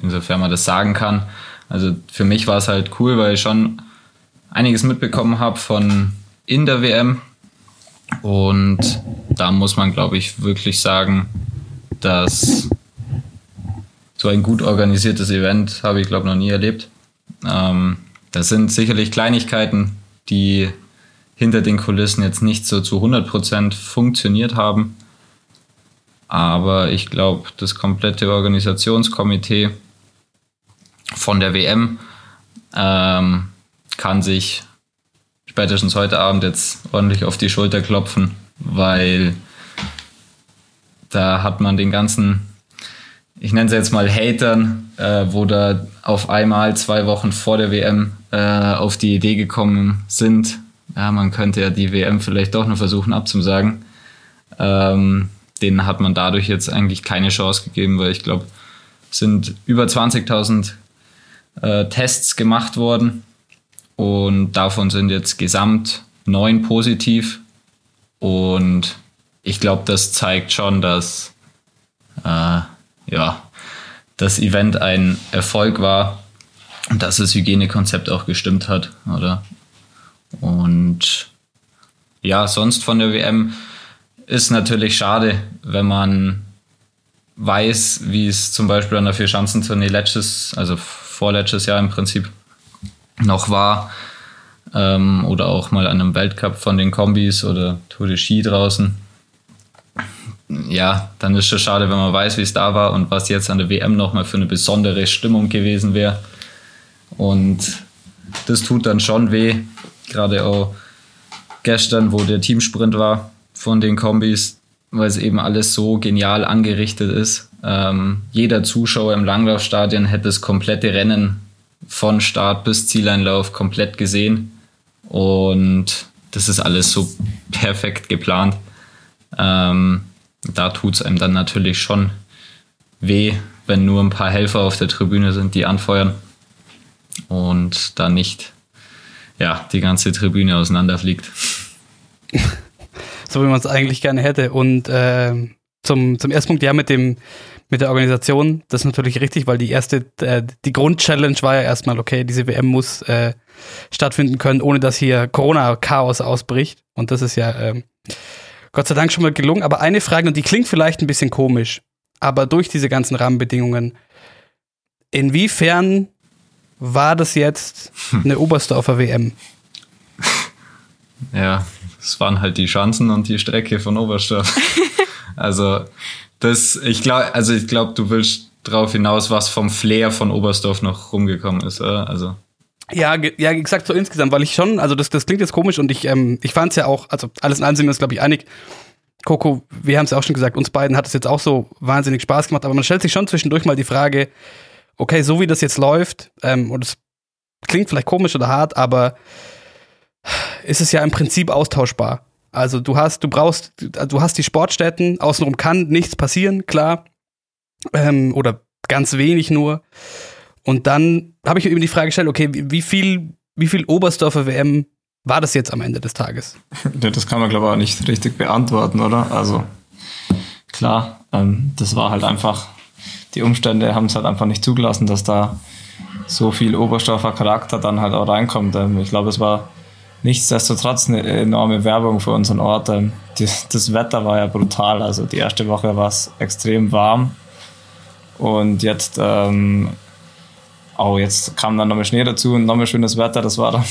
insofern man das sagen kann. Also für mich war es halt cool, weil ich schon einiges mitbekommen habe von in der WM und da muss man, glaube ich, wirklich sagen, dass so ein gut organisiertes Event habe ich, glaube ich, noch nie erlebt. Ähm, das sind sicherlich Kleinigkeiten, die hinter den Kulissen jetzt nicht so zu 100% funktioniert haben. Aber ich glaube, das komplette Organisationskomitee von der WM ähm, kann sich spätestens heute Abend jetzt ordentlich auf die Schulter klopfen, weil da hat man den ganzen, ich nenne es jetzt mal Hatern, äh, wo da auf einmal zwei Wochen vor der WM äh, auf die Idee gekommen sind, ja, man könnte ja die WM vielleicht doch noch versuchen abzusagen. Ähm, denen hat man dadurch jetzt eigentlich keine Chance gegeben, weil ich glaube, sind über 20.000 äh, Tests gemacht worden und davon sind jetzt gesamt neun positiv. Und ich glaube, das zeigt schon, dass äh, ja, das Event ein Erfolg war und dass das Hygienekonzept auch gestimmt hat, oder? Und ja, sonst von der WM ist natürlich schade, wenn man weiß, wie es zum Beispiel an der Vierschanzentournee letztes, also vorletztes Jahr im Prinzip noch war. Ähm, oder auch mal an einem Weltcup von den Kombis oder Tour de Ski draußen. Ja, dann ist es schade, wenn man weiß, wie es da war und was jetzt an der WM nochmal für eine besondere Stimmung gewesen wäre. Und das tut dann schon weh, gerade auch gestern, wo der Teamsprint war von den Kombis, weil es eben alles so genial angerichtet ist. Ähm, jeder Zuschauer im Langlaufstadion hätte das komplette Rennen von Start bis Zieleinlauf komplett gesehen. Und das ist alles so perfekt geplant. Ähm, da tut es einem dann natürlich schon weh, wenn nur ein paar Helfer auf der Tribüne sind, die anfeuern und da nicht ja, die ganze Tribüne auseinanderfliegt. so wie man es eigentlich gerne hätte. Und äh, zum, zum ersten Punkt, ja, mit dem mit der Organisation, das ist natürlich richtig, weil die erste, äh, die Grundchallenge war ja erstmal, okay, diese WM muss äh, stattfinden können, ohne dass hier Corona-Chaos ausbricht. Und das ist ja äh, Gott sei Dank schon mal gelungen. Aber eine Frage, und die klingt vielleicht ein bisschen komisch, aber durch diese ganzen Rahmenbedingungen, inwiefern war das jetzt hm. eine Oberstdorfer WM? Ja, es waren halt die Schanzen und die Strecke von Oberstdorf. also das, ich glaube, also ich glaube, du willst drauf hinaus, was vom Flair von Oberstdorf noch rumgekommen ist, oder? Also. Ja, ja, gesagt so insgesamt, weil ich schon, also das, das klingt jetzt komisch und ich, ähm, ich fand es ja auch, also alles in allem sind wir uns, glaube ich, einig. Coco, wir haben es ja auch schon gesagt, uns beiden hat es jetzt auch so wahnsinnig Spaß gemacht, aber man stellt sich schon zwischendurch mal die Frage, okay, so wie das jetzt läuft, ähm, und es klingt vielleicht komisch oder hart, aber ist es ja im Prinzip austauschbar. Also du hast, du brauchst, du hast die Sportstätten, außenrum kann nichts passieren, klar. Ähm, oder ganz wenig nur. Und dann habe ich mir eben die Frage gestellt, okay, wie viel, wie viel Oberstdorfer WM war das jetzt am Ende des Tages? Das kann man, glaube ich, auch nicht richtig beantworten, oder? Also klar, ähm, das war halt einfach, die Umstände haben es halt einfach nicht zugelassen, dass da so viel Oberstdorfer Charakter dann halt auch reinkommt. Ähm, ich glaube, es war nichtsdestotrotz eine enorme Werbung für unseren Ort. Ähm, das, Wetter war ja brutal. Also die erste Woche war es extrem warm. Und jetzt, ähm, oh, jetzt kam dann nochmal Schnee dazu und nochmal schönes Wetter. Das war dann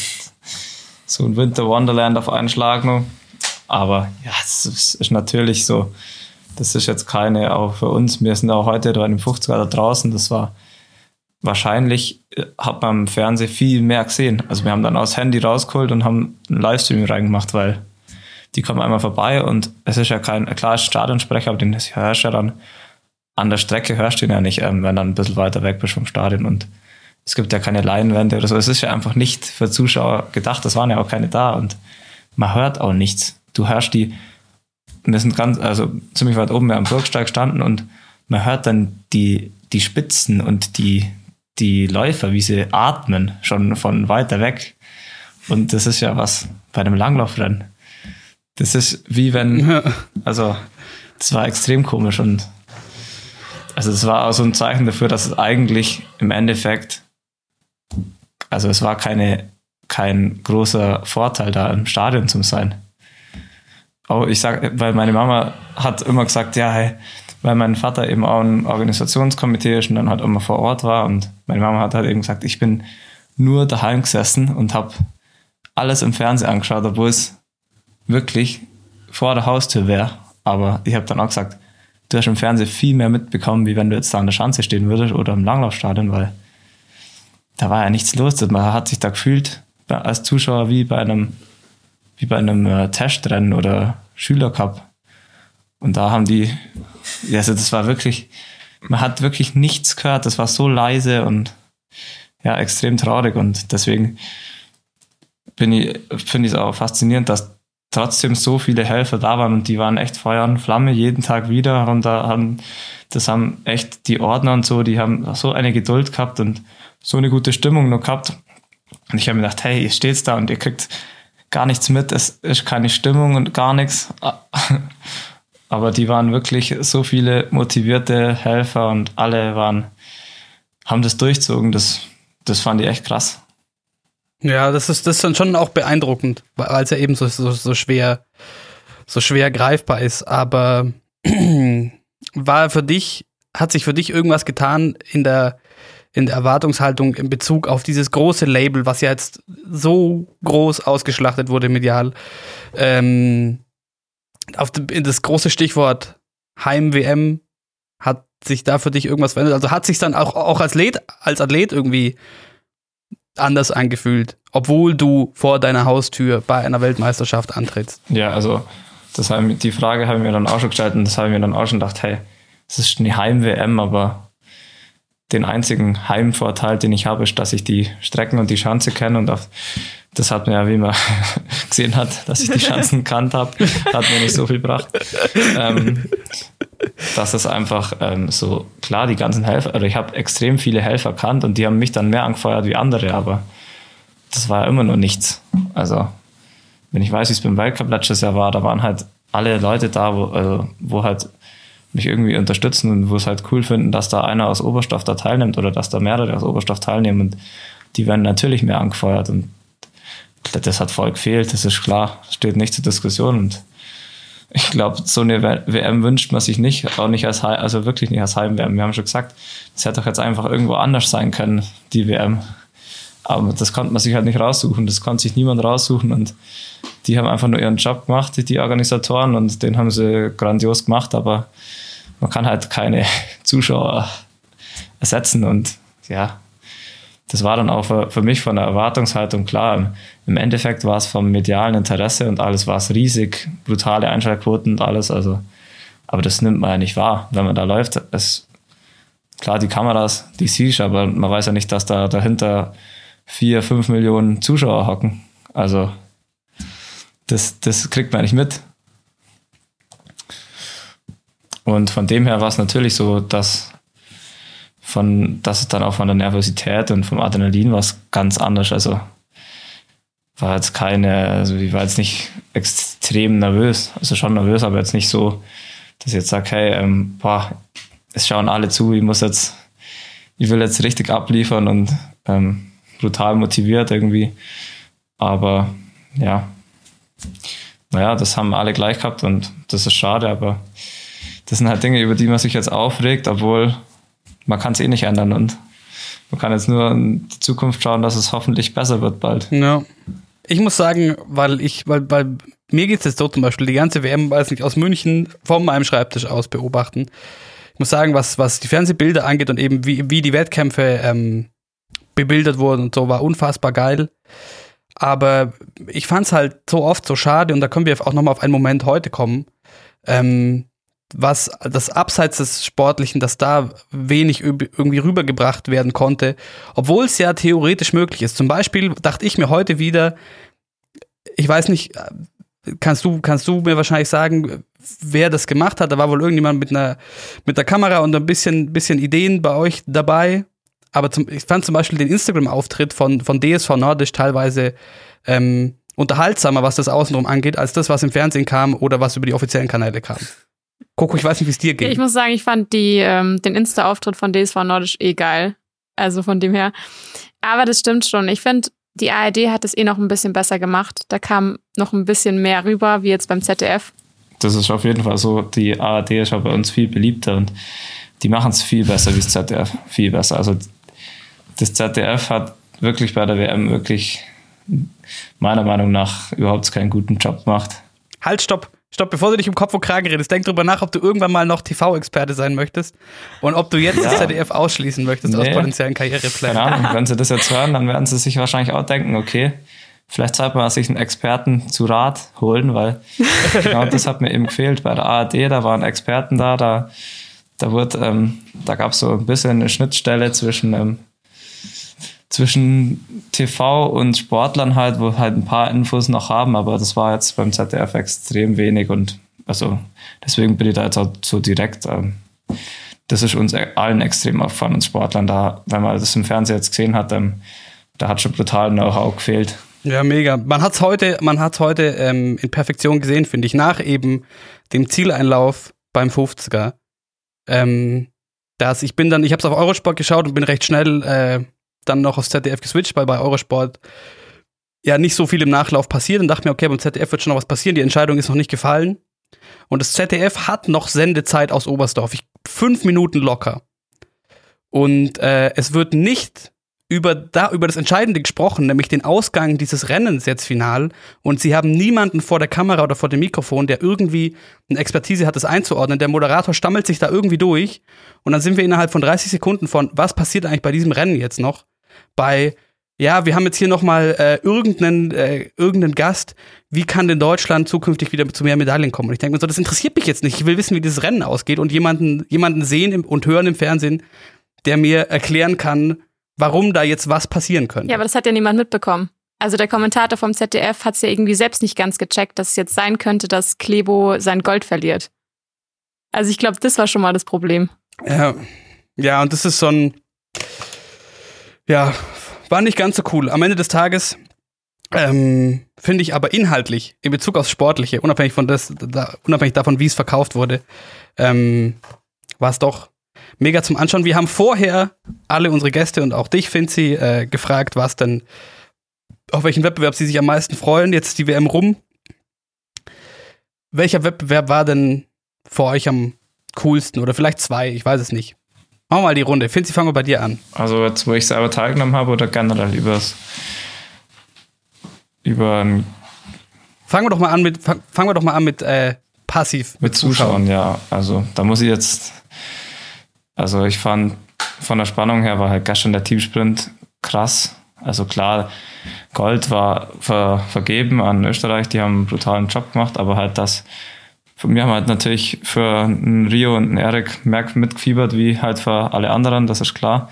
so ein Winter Wonderland auf einen Schlag noch. Aber ja, es ist natürlich so. Das ist jetzt keine, auch für uns. Wir sind auch heute da in dem 50er da draußen. Das war wahrscheinlich äh, hat man im Fernsehen viel mehr gesehen. Also wir haben dann aus Handy rausgeholt und haben einen Livestream reingemacht, weil die kommen einmal vorbei und es ist ja kein, klar Stadionsprecher, aber den hörst du ja dann an der Strecke hörst du ihn ja nicht, ähm, wenn du ein bisschen weiter weg bist vom Stadion und es gibt ja keine Leinwände oder so. Es ist ja einfach nicht für Zuschauer gedacht. Es waren ja auch keine da und man hört auch nichts. Du hörst die, wir sind ganz, also ziemlich weit oben wir am Burgsteig standen und man hört dann die, die Spitzen und die, die Läufer, wie sie atmen, schon von weiter weg. Und das ist ja was bei einem Langlaufrennen. Das ist wie wenn, also, das war extrem komisch und also es war auch so ein Zeichen dafür, dass es eigentlich im Endeffekt, also es war keine, kein großer Vorteil da im Stadion zu sein. Auch ich sag, weil meine Mama hat immer gesagt, ja, hey, weil mein Vater eben auch ein Organisationskomitee ist und dann halt immer vor Ort war und meine Mama hat halt eben gesagt, ich bin nur daheim gesessen und habe alles im Fernsehen angeschaut, obwohl es wirklich vor der Haustür wäre. Aber ich habe dann auch gesagt, du hast im Fernsehen viel mehr mitbekommen, wie wenn du jetzt da an der Schanze stehen würdest oder im Langlaufstadion, weil da war ja nichts los. Man hat sich da gefühlt als Zuschauer wie bei einem, wie bei einem äh, Testrennen oder Schülercup. Und da haben die, also das war wirklich, man hat wirklich nichts gehört. Das war so leise und ja, extrem traurig. Und deswegen bin ich, finde ich es auch faszinierend, dass trotzdem so viele Helfer da waren und die waren echt Feuer und Flamme jeden Tag wieder. Und da haben, das haben echt die Ordner und so, die haben so eine Geduld gehabt und so eine gute Stimmung noch gehabt. Und ich habe mir gedacht, hey, ihr steht's da und ihr kriegt gar nichts mit, es ist keine Stimmung und gar nichts. Aber die waren wirklich so viele motivierte Helfer und alle waren, haben das durchzogen. Das, das fand ich echt krass. Ja, das ist, das ist dann schon auch beeindruckend, weil es ja eben so, so, so schwer, so schwer greifbar ist. Aber war für dich, hat sich für dich irgendwas getan in der, in der Erwartungshaltung in Bezug auf dieses große Label, was ja jetzt so groß ausgeschlachtet wurde medial? Ähm, auf das große Stichwort Heim-WM hat sich da für dich irgendwas verändert? Also hat sich dann auch, auch als, Athlet, als Athlet irgendwie anders angefühlt, obwohl du vor deiner Haustür bei einer Weltmeisterschaft antrittst? Ja, also das haben, die Frage haben wir dann auch schon gestellt und das haben wir dann auch schon gedacht, hey, es ist eine Heim-WM, aber den einzigen Heimvorteil, den ich habe, ist, dass ich die Strecken und die Schanze kenne und auf, das hat mir ja, wie man gesehen hat, dass ich die Schanzen kannt habe, hat mir nicht so viel gebracht. Ähm, dass es einfach ähm, so, klar, die ganzen Helfer, oder ich habe extrem viele Helfer kannt und die haben mich dann mehr angefeuert wie andere, aber das war ja immer noch nichts. Also, wenn ich weiß, wie es beim Weltcup letztes Jahr war, da waren halt alle Leute da, wo, also, wo halt mich irgendwie unterstützen und wo es halt cool finden, dass da einer aus Oberstoff da teilnimmt oder dass da mehrere aus Oberstoff teilnehmen und die werden natürlich mehr angefeuert und das hat voll gefehlt, das ist klar, steht nicht zur Diskussion und ich glaube, so eine WM wünscht man sich nicht, auch nicht als Heim, also wirklich nicht als Heim-WM. Wir haben schon gesagt, das hätte doch jetzt einfach irgendwo anders sein können, die WM. Aber das konnte man sich halt nicht raussuchen, das konnte sich niemand raussuchen und die haben einfach nur ihren Job gemacht, die Organisatoren, und den haben sie grandios gemacht, aber man kann halt keine Zuschauer ersetzen und ja, das war dann auch für, für mich von der Erwartungshaltung klar. Im Endeffekt war es vom medialen Interesse und alles war es riesig, brutale Einschaltquoten und alles. Also, aber das nimmt man ja nicht wahr, wenn man da läuft. Es, klar, die Kameras, die siehst aber man weiß ja nicht, dass da dahinter vier, fünf Millionen Zuschauer hocken. Also, das, das kriegt man nicht mit. Und von dem her war es natürlich so, dass von, das ist dann auch von der Nervosität und vom Adrenalin was ganz anders. Also war jetzt keine, also ich war jetzt nicht extrem nervös, also schon nervös, aber jetzt nicht so, dass ich jetzt sage, hey, ähm, boah, es schauen alle zu, ich muss jetzt, ich will jetzt richtig abliefern und ähm, brutal motiviert irgendwie. Aber ja, naja, das haben alle gleich gehabt und das ist schade, aber das sind halt Dinge, über die man sich jetzt aufregt, obwohl man kann es eh nicht ändern und man kann jetzt nur in die Zukunft schauen, dass es hoffentlich besser wird bald. Ja. Ich muss sagen, weil ich, weil, weil mir geht es jetzt so zum Beispiel, die ganze WM, weiß nicht, aus München von meinem Schreibtisch aus beobachten. Ich muss sagen, was, was die Fernsehbilder angeht und eben wie, wie die Wettkämpfe ähm, bebildert wurden und so, war unfassbar geil. Aber ich fand es halt so oft so schade und da können wir auch nochmal auf einen Moment heute kommen. Ähm, was das Abseits des Sportlichen, dass da wenig irgendwie rübergebracht werden konnte, obwohl es ja theoretisch möglich ist. Zum Beispiel dachte ich mir heute wieder, ich weiß nicht, kannst du, kannst du mir wahrscheinlich sagen, wer das gemacht hat? Da war wohl irgendjemand mit einer, mit der Kamera und ein bisschen, bisschen Ideen bei euch dabei. aber zum, ich fand zum Beispiel den Instagram-Auftritt von, von DSV Nordisch teilweise ähm, unterhaltsamer, was das Außenrum angeht, als das, was im Fernsehen kam oder was über die offiziellen Kanäle kam. Coco, ich weiß nicht, wie es dir geht. Ich muss sagen, ich fand die, ähm, den Insta-Auftritt von DSV Nordisch eh geil. Also von dem her. Aber das stimmt schon. Ich finde, die ARD hat es eh noch ein bisschen besser gemacht. Da kam noch ein bisschen mehr rüber, wie jetzt beim ZDF. Das ist auf jeden Fall so. Die ARD ist ja bei uns viel beliebter und die machen es viel besser wie das ZDF. Viel besser. Also das ZDF hat wirklich bei der WM wirklich meiner Meinung nach überhaupt keinen guten Job gemacht. Halt, stopp. Stopp, bevor du dich um Kopf und Kragen redest, denk drüber nach, ob du irgendwann mal noch TV-Experte sein möchtest und ob du jetzt Ja. das ZDF ausschließen möchtest aus Nee. potenziellen Karriereplänen. Keine Ahnung, wenn sie das jetzt hören, dann werden sie sich wahrscheinlich auch denken, okay, vielleicht sollte man sich einen Experten zu Rat holen, weil genau das hat mir eben gefehlt. Bei der ARD, da waren Experten da, da, da wurde, ähm, da gab es so ein bisschen eine Schnittstelle zwischen, ähm, zwischen TV und Sportlern halt, wo halt ein paar Infos noch haben, aber das war jetzt beim ZDF extrem wenig und also deswegen bin ich da jetzt auch so direkt. Ähm, das ist uns allen extrem aufgefallen, uns Sportlern. Da, wenn man das im Fernsehen jetzt gesehen hat, ähm, da hat schon brutal Know-how gefehlt. Ja, mega. Man hat's heute, man hat's heute ähm, in Perfektion gesehen, finde ich, nach eben dem Zieleinlauf beim 50er. Ähm, dass ich bin dann, ich habe es auf Eurosport geschaut und bin recht schnell äh, dann noch aufs ZDF geswitcht, weil bei Eurosport ja nicht so viel im Nachlauf passiert und dachte mir, okay, beim ZDF wird schon noch was passieren, die Entscheidung ist noch nicht gefallen. Und das ZDF hat noch Sendezeit aus Oberstdorf. Ich, fünf Minuten locker. Und äh, es wird nicht über, da, über das Entscheidende gesprochen, nämlich den Ausgang dieses Rennens jetzt final. Und sie haben niemanden vor der Kamera oder vor dem Mikrofon, der irgendwie eine Expertise hat, das einzuordnen. Der Moderator stammelt sich da irgendwie durch. Und dann sind wir innerhalb von 30 Sekunden von, was passiert eigentlich bei diesem Rennen jetzt noch? Bei, ja, wir haben jetzt hier nochmal äh, irgendeinen, äh, irgendeinen Gast. Wie kann denn Deutschland zukünftig wieder zu mehr Medaillen kommen? Und ich denke mir so, das interessiert mich jetzt nicht. Ich will wissen, wie dieses Rennen ausgeht und jemanden, jemanden sehen im, und hören im Fernsehen, der mir erklären kann, warum da jetzt was passieren könnte. Ja, aber das hat ja niemand mitbekommen. Also der Kommentator vom ZDF hat es ja irgendwie selbst nicht ganz gecheckt, dass es jetzt sein könnte, dass Klebo sein Gold verliert. Also ich glaube, das war schon mal das Problem. Ja, ja, und das ist so ein, ja, war nicht ganz so cool. Am Ende des Tages ähm, finde ich aber inhaltlich in Bezug aufs Sportliche, unabhängig von das, da, unabhängig davon, wie es verkauft wurde, ähm, war es doch mega zum Anschauen. Wir haben vorher alle unsere Gäste und auch dich, Finzi, äh, gefragt, was denn, auf welchen Wettbewerb sie sich am meisten freuen. Jetzt die WM rum. Welcher Wettbewerb war denn für euch am coolsten? Oder vielleicht zwei, ich weiß es nicht. Machen wir mal die Runde. Finzi, fangen wir bei dir an. Also jetzt, wo ich selber teilgenommen habe oder generell übers über ein- Fangen wir doch mal an mit, fang, fangen wir doch mal an mit äh, passiv. mit Zuschauen, ja. Also da muss ich jetzt, also ich fand von der Spannung her war halt gestern der Teamsprint krass. Also klar, Gold war ver, vergeben an Österreich, die haben einen brutalen Job gemacht, aber halt das, wir haben halt natürlich für einen Rio und einen Erik Merck mitgefiebert, wie halt für alle anderen, das ist klar.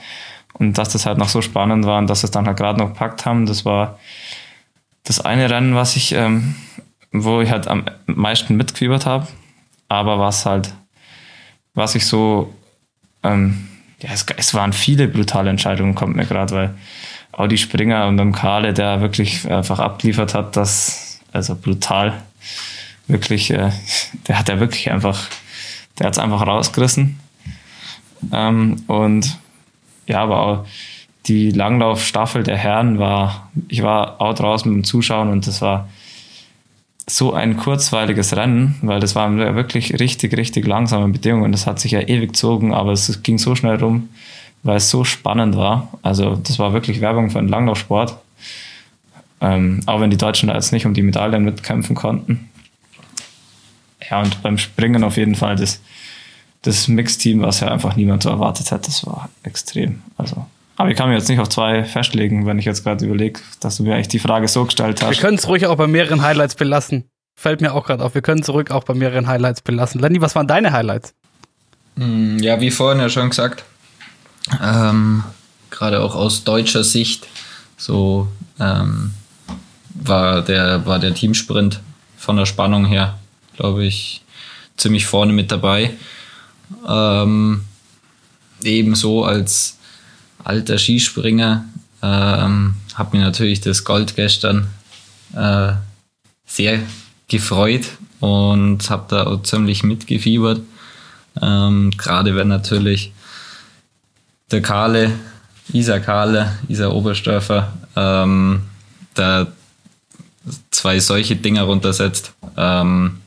Und dass das halt noch so spannend war und dass es dann halt gerade noch gepackt haben, das war das eine Rennen, was ich, ähm, wo ich halt am meisten mitgefiebert habe, aber was halt, was ich so, ähm, ja, es, es waren viele brutale Entscheidungen, kommt mir gerade, weil Audi Springer und dem Kahle, der wirklich einfach abgeliefert hat, das, also brutal, wirklich, äh, der hat ja wirklich einfach, der hat es einfach rausgerissen. Ähm, und ja, aber auch die Langlaufstaffel der Herren war, ich war auch draußen mit dem Zuschauen und das war so ein kurzweiliges Rennen, weil das waren wirklich richtig, richtig langsame Bedingungen. Das hat sich ja ewig gezogen, aber es ging so schnell rum, weil es so spannend war. Also das war wirklich Werbung für einen Langlaufsport. Ähm, auch wenn die Deutschen da jetzt nicht um die Medaillen mitkämpfen konnten. Ja, und beim Springen auf jeden Fall das, das Mixteam, was ja einfach niemand so erwartet hat, das war extrem. Also, aber ich kann mir jetzt nicht auf zwei festlegen, wenn ich jetzt gerade überlege, dass du mir eigentlich die Frage so gestellt Wir hast. können es ruhig auch bei mehreren Highlights belassen. Fällt mir auch gerade auf. Wir können zurück auch bei mehreren Highlights belassen. Lenny, was waren deine Highlights? Mm, Ja, wie vorhin ja schon gesagt, ähm, gerade auch aus deutscher Sicht, so ähm, war, der, war der Teamsprint von der Spannung her, glaube ich, ziemlich vorne mit dabei. Ähm, ebenso als, alter Skispringer ähm, habe mir natürlich das Gold gestern äh, sehr gefreut und habe da auch ziemlich mitgefiebert. Ähm, Gerade wenn natürlich der Kahle, Isa Kahle, Isa Oberstörfer, ähm, da zwei solche Dinger runtersetzt, ähm,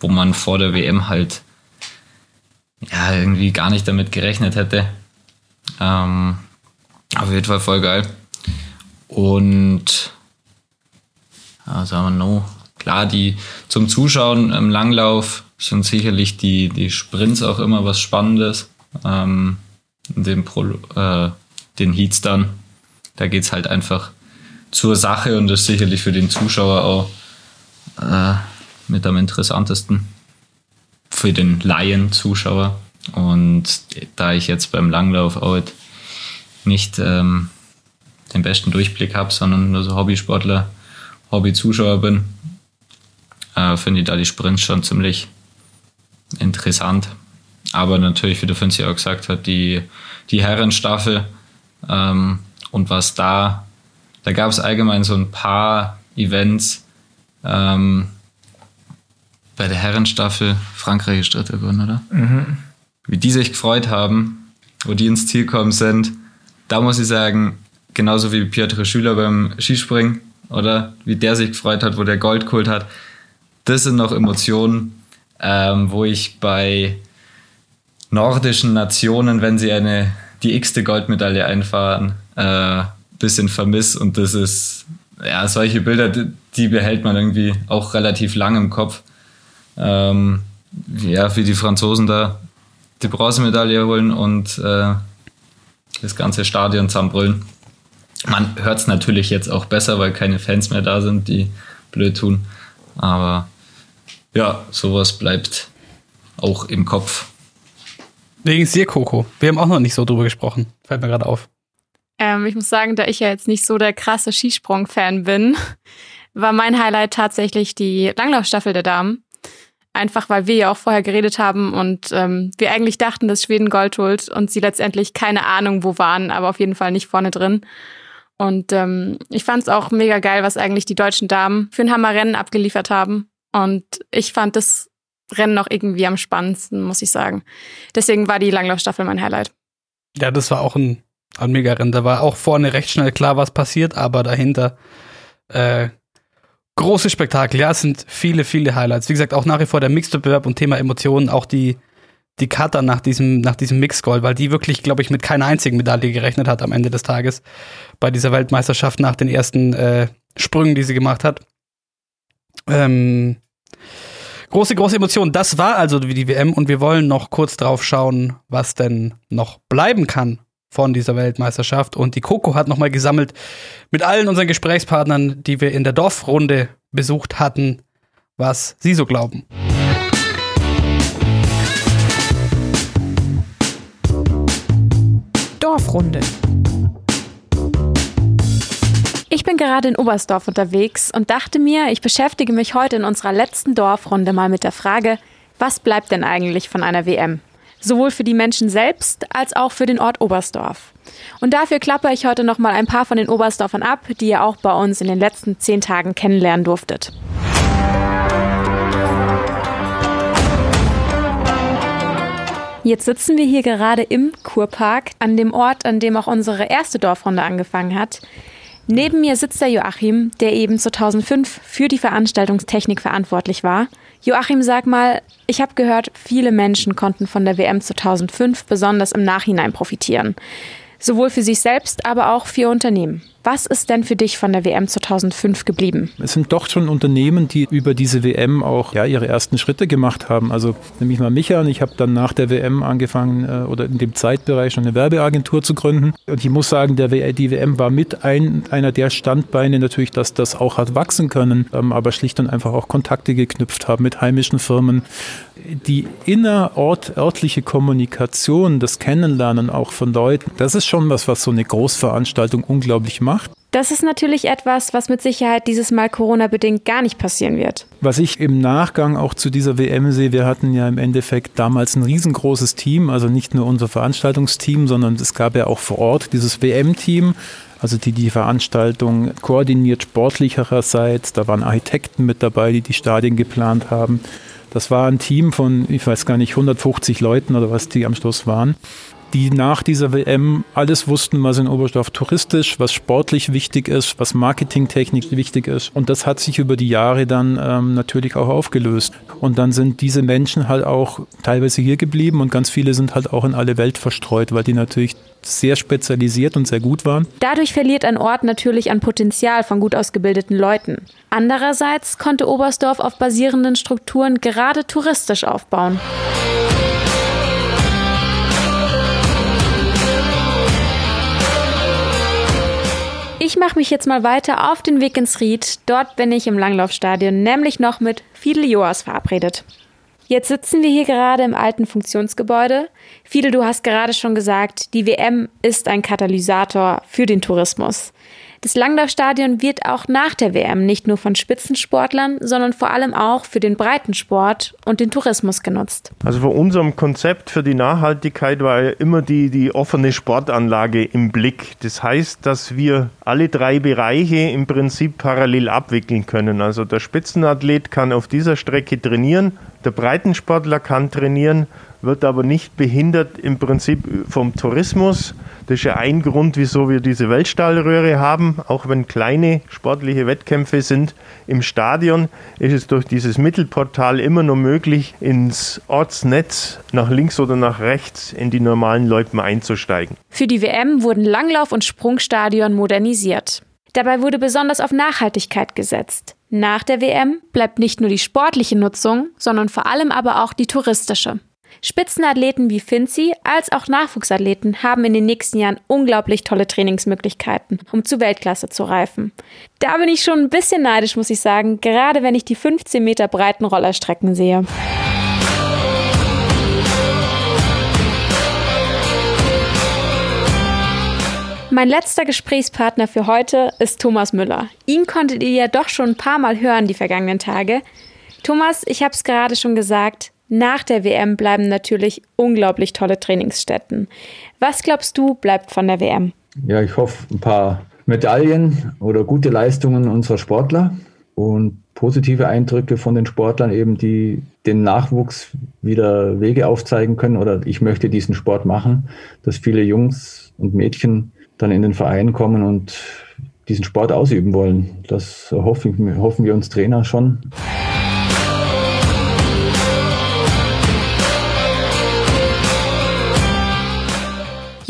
wo man vor der WM halt ja irgendwie gar nicht damit gerechnet hätte. Ähm, auf jeden Fall voll geil. Und was haben wir noch? Klar, die zum Zuschauen im Langlauf sind sicherlich die, die Sprints auch immer was Spannendes. Ähm, den, Pro, äh, den Heats dann, da geht es halt einfach zur Sache und das ist sicherlich für den Zuschauer auch äh, mit am interessantesten. Für den Laien-Zuschauer. Und da ich jetzt beim Langlauf auch nicht ähm, den besten Durchblick habe, sondern nur so Hobbysportler, Hobbyzuschauer bin, äh, finde ich da die Sprints schon ziemlich interessant. Aber natürlich, wie der Finzi auch gesagt hat, die, die Herrenstaffel ähm, und was da, da gab es allgemein so ein paar Events. Ähm, bei der Herrenstaffel, Frankreich ist Dritter geworden, oder? Mhm. Wie die sich gefreut haben, wo die ins Ziel gekommen sind, da muss ich sagen, genauso wie Piotr Schüler beim Skispringen, oder? Wie der sich gefreut hat, wo der Gold geholt hat. Das sind noch Emotionen, ähm, wo ich bei nordischen Nationen, wenn sie eine die x-te Goldmedaille einfahren, äh, bisschen vermiss und das ist ja solche Bilder, die behält man irgendwie auch relativ lang im Kopf. Ähm, ja, wie die Franzosen da die Bronzemedaille holen und äh, das ganze Stadion zusammenbrüllen. Man hört es natürlich jetzt auch besser, weil keine Fans mehr da sind, die blöd tun. Aber ja, sowas bleibt auch im Kopf. Wegen dir, Coco. Wir haben auch noch nicht so drüber gesprochen. Fällt mir gerade auf. Ähm, ich muss sagen, da ich ja jetzt nicht so der krasse Skisprung-Fan bin, war mein Highlight tatsächlich die Langlaufstaffel der Damen. Einfach weil wir ja auch vorher geredet haben und ähm, wir eigentlich dachten, dass Schweden Gold holt und sie letztendlich keine Ahnung wo waren, aber auf jeden Fall nicht vorne drin. Und ähm, ich fand es auch mega geil, was eigentlich die deutschen Damen für ein Hammerrennen abgeliefert haben. Und ich fand das Rennen noch irgendwie am spannendsten, muss ich sagen. Deswegen war die Langlaufstaffel mein Highlight. Ja, das war auch ein, ein Mega-Rennen. Da war auch vorne recht schnell klar, was passiert, aber dahinter äh, große Spektakel. Ja, es sind viele, viele Highlights. Wie gesagt, auch nach wie vor der Mixed-Bewerb und Thema Emotionen, auch die die Cutter nach diesem, nach diesem Mix-Goal, weil die wirklich, glaube ich, mit keiner einzigen Medaille gerechnet hat am Ende des Tages bei dieser Weltmeisterschaft nach den ersten äh, Sprüngen, die sie gemacht hat. Ähm, große, große Emotionen. Das war also die WM und wir wollen noch kurz drauf schauen, was denn noch bleiben kann von dieser Weltmeisterschaft. Und die Coco hat nochmal gesammelt mit allen unseren Gesprächspartnern, die wir in der Dorfrunde besucht hatten, was sie so glauben. Dorfrunde. Ich bin gerade in Oberstdorf unterwegs und dachte mir, ich beschäftige mich heute in unserer letzten Dorfrunde mal mit der Frage, was bleibt denn eigentlich von einer WM? Sowohl für die Menschen selbst als auch für den Ort Oberstdorf. Und dafür klappe ich heute noch mal ein paar von den Oberstdorfern ab, die ihr auch bei uns in den letzten zehn Tagen kennenlernen durftet. Jetzt sitzen wir hier gerade im Kurpark, an dem Ort, an dem auch unsere erste Dorfrunde angefangen hat. Neben mir sitzt der Joachim, der eben 2005 für die Veranstaltungstechnik verantwortlich war. Joachim, sag mal, ich habe gehört, viele Menschen konnten von der WM 2005 besonders im Nachhinein profitieren. Sowohl für sich selbst, aber auch für Unternehmen. Was ist denn für dich von der WM 2005 geblieben? Es sind doch schon Unternehmen, die über diese WM auch ja, ihre ersten Schritte gemacht haben. Also nehme ich mal mich an, ich habe dann nach der WM angefangen äh, oder in dem Zeitbereich schon eine Werbeagentur zu gründen. Und ich muss sagen, der, die WM war mit ein, einer der Standbeine natürlich, dass das auch hat wachsen können, ähm, aber schlicht und einfach auch Kontakte geknüpft haben mit heimischen Firmen. Die innerörtliche Kommunikation, das Kennenlernen auch von Leuten, das ist schon was, was so eine Großveranstaltung unglaublich macht gemacht. Das ist natürlich etwas, was mit Sicherheit dieses Mal Corona-bedingt gar nicht passieren wird. Was ich im Nachgang auch zu dieser WM sehe, wir hatten ja im Endeffekt damals ein riesengroßes Team, also nicht nur unser Veranstaltungsteam, sondern es gab ja auch vor Ort dieses WM-Team, also die die Veranstaltung koordiniert sportlicherseits. Da waren Architekten mit dabei, die die Stadien geplant haben. Das war ein Team von, ich weiß gar nicht, 150 Leuten oder was die am Schluss waren die nach dieser WM alles wussten, was in Oberstdorf touristisch, was sportlich wichtig ist, was marketingtechnisch wichtig ist. Und das hat sich über die Jahre dann ähm, natürlich auch aufgelöst. Und dann sind diese Menschen halt auch teilweise hier geblieben und ganz viele sind halt auch in alle Welt verstreut, weil die natürlich sehr spezialisiert und sehr gut waren. Dadurch verliert ein Ort natürlich an Potenzial von gut ausgebildeten Leuten. Andererseits konnte Oberstdorf auf basierenden Strukturen gerade touristisch aufbauen. Ich mache mich jetzt mal weiter auf den Weg ins Ried. Dort bin ich im Langlaufstadion, nämlich noch mit Fidel Joas verabredet. Jetzt sitzen wir hier gerade im alten Funktionsgebäude. Fidel, du hast gerade schon gesagt, die WM ist ein Katalysator für den Tourismus. Das Langlaufstadion wird auch nach der WM nicht nur von Spitzensportlern, sondern vor allem auch für den Breitensport und den Tourismus genutzt. Also von unserem Konzept für die Nachhaltigkeit war ja immer die, die offene Sportanlage im Blick. Das heißt, dass wir alle drei Bereiche im Prinzip parallel abwickeln können. Also der Spitzenathlet kann auf dieser Strecke trainieren, der Breitensportler kann trainieren wird aber nicht behindert im Prinzip vom Tourismus. Das ist ja ein Grund, wieso wir diese Weltstahlröhre haben. Auch wenn kleine sportliche Wettkämpfe sind im Stadion, ist es durch dieses Mittelportal immer noch möglich, ins Ortsnetz nach links oder nach rechts in die normalen Loipen einzusteigen. Für die WM wurden Langlauf- und Sprungstadion modernisiert. Dabei wurde besonders auf Nachhaltigkeit gesetzt. Nach der WM bleibt nicht nur die sportliche Nutzung, sondern vor allem aber auch die touristische. Spitzenathleten wie Finzi als auch Nachwuchsathleten haben in den nächsten Jahren unglaublich tolle Trainingsmöglichkeiten, um zu Weltklasse zu reifen. Da bin ich schon ein bisschen neidisch, muss ich sagen, gerade wenn ich die 15 Meter breiten Rollerstrecken sehe. Mein letzter Gesprächspartner für heute ist Thomas Müller. Ihn konntet ihr ja doch schon ein paar Mal hören die vergangenen Tage. Thomas, ich habe es gerade schon gesagt, nach der WM bleiben natürlich unglaublich tolle Trainingsstätten. Was glaubst du, bleibt von der WM? Ja, ich hoffe, ein paar Medaillen oder gute Leistungen unserer Sportler und positive Eindrücke von den Sportlern eben, die den Nachwuchs wieder Wege aufzeigen können oder ich möchte diesen Sport machen, dass viele Jungs und Mädchen dann in den Verein kommen und diesen Sport ausüben wollen. Das hoffen, hoffen wir uns Trainer schon.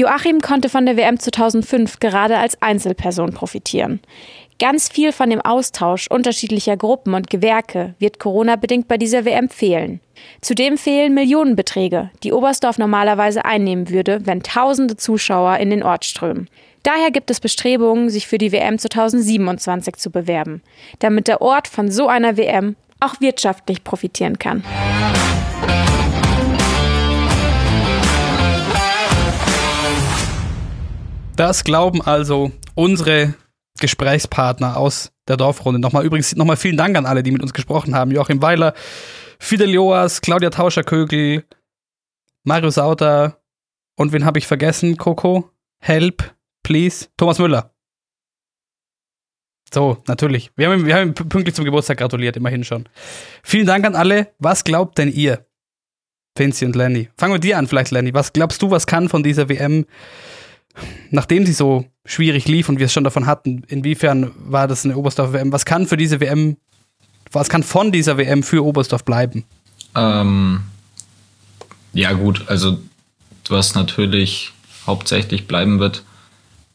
Joachim konnte von der WM 2005 gerade als Einzelperson profitieren. Ganz viel von dem Austausch unterschiedlicher Gruppen und Gewerke wird Corona-bedingt bei dieser WM fehlen. Zudem fehlen Millionenbeträge, die Oberstdorf normalerweise einnehmen würde, wenn tausende Zuschauer in den Ort strömen. Daher gibt es Bestrebungen, sich für die WM 2027 zu bewerben, damit der Ort von so einer WM auch wirtschaftlich profitieren kann. Das glauben also unsere Gesprächspartner aus der Dorfrunde. Nochmal übrigens nochmal vielen Dank an alle, die mit uns gesprochen haben. Joachim Weiler, Fidel Joas, Claudia Tauscherkögel, Mario Sauter und wen habe ich vergessen? Coco? Help, please. Thomas Müller. So, natürlich. Wir haben, wir haben ihm pünktlich zum Geburtstag gratuliert, immerhin schon. Vielen Dank an alle. Was glaubt denn ihr? Vinci und Lenny. Fangen wir dir an, vielleicht, Lenny. Was glaubst du, was kann von dieser WM nachdem sie so schwierig lief und wir es schon davon hatten, inwiefern war das eine Oberstdorf WM? Was kann für diese WM, was kann von dieser WM für Oberstdorf bleiben? Ähm, ja, gut, also was natürlich hauptsächlich bleiben wird,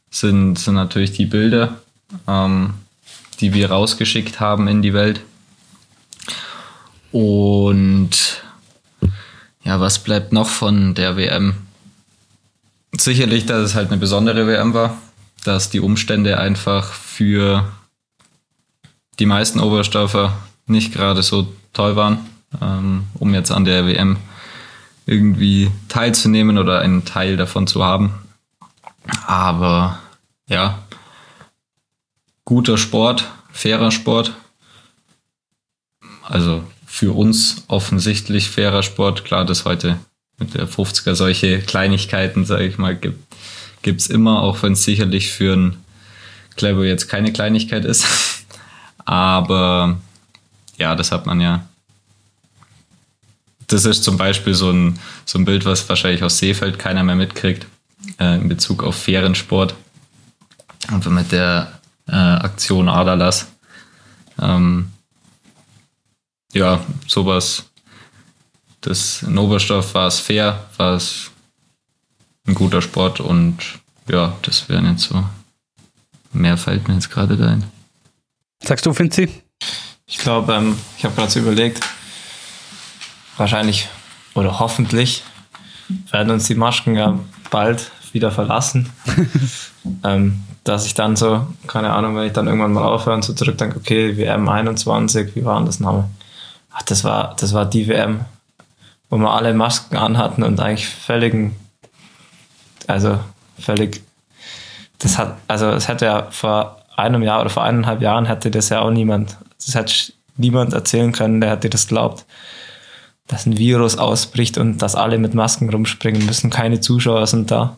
sind, sind natürlich die Bilder, ähm, die wir rausgeschickt haben in die Welt. Und ja, was bleibt noch von der WM? sicherlich, dass es halt eine besondere WM war, dass die Umstände einfach für die meisten Oberstdorfer nicht gerade so toll waren, ähm, um jetzt an der WM irgendwie teilzunehmen oder einen Teil davon zu haben. Aber ja, guter Sport, fairer Sport. Also für uns offensichtlich fairer Sport. Klar, dass heute mit der 50er solche Kleinigkeiten, sage ich mal, gibt gibt's immer, auch wenn es sicherlich für einen Clever jetzt keine Kleinigkeit ist. Aber ja, das hat man ja. Das ist zum Beispiel so ein, so ein Bild, was wahrscheinlich aus Seefeld keiner mehr mitkriegt, äh, in Bezug auf fairen Sport. Und mit der äh, Aktion Aderlass. Ähm, ja, sowas. Das in war es fair, war es ein guter Sport und ja, das wäre nicht so. Mehr fällt mir jetzt gerade da ein. Sagst du, Finzi? Ich glaube, ähm, ich habe gerade so überlegt, wahrscheinlich oder hoffentlich werden uns die Masken ja bald wieder verlassen. ähm, dass ich dann so, keine Ahnung, wenn ich dann irgendwann mal aufhöre und so zurückdenke, okay, WM 21, wie war denn das Name? Ach, das war, das war die WM, wo wir alle Masken anhatten und eigentlich völligen, also völlig, das hat, also es hätte ja vor einem Jahr oder vor eineinhalb Jahren hätte das ja auch niemand, das hätte niemand erzählen können, der hätte das glaubt, dass ein Virus ausbricht und dass alle mit Masken rumspringen müssen, keine Zuschauer sind da.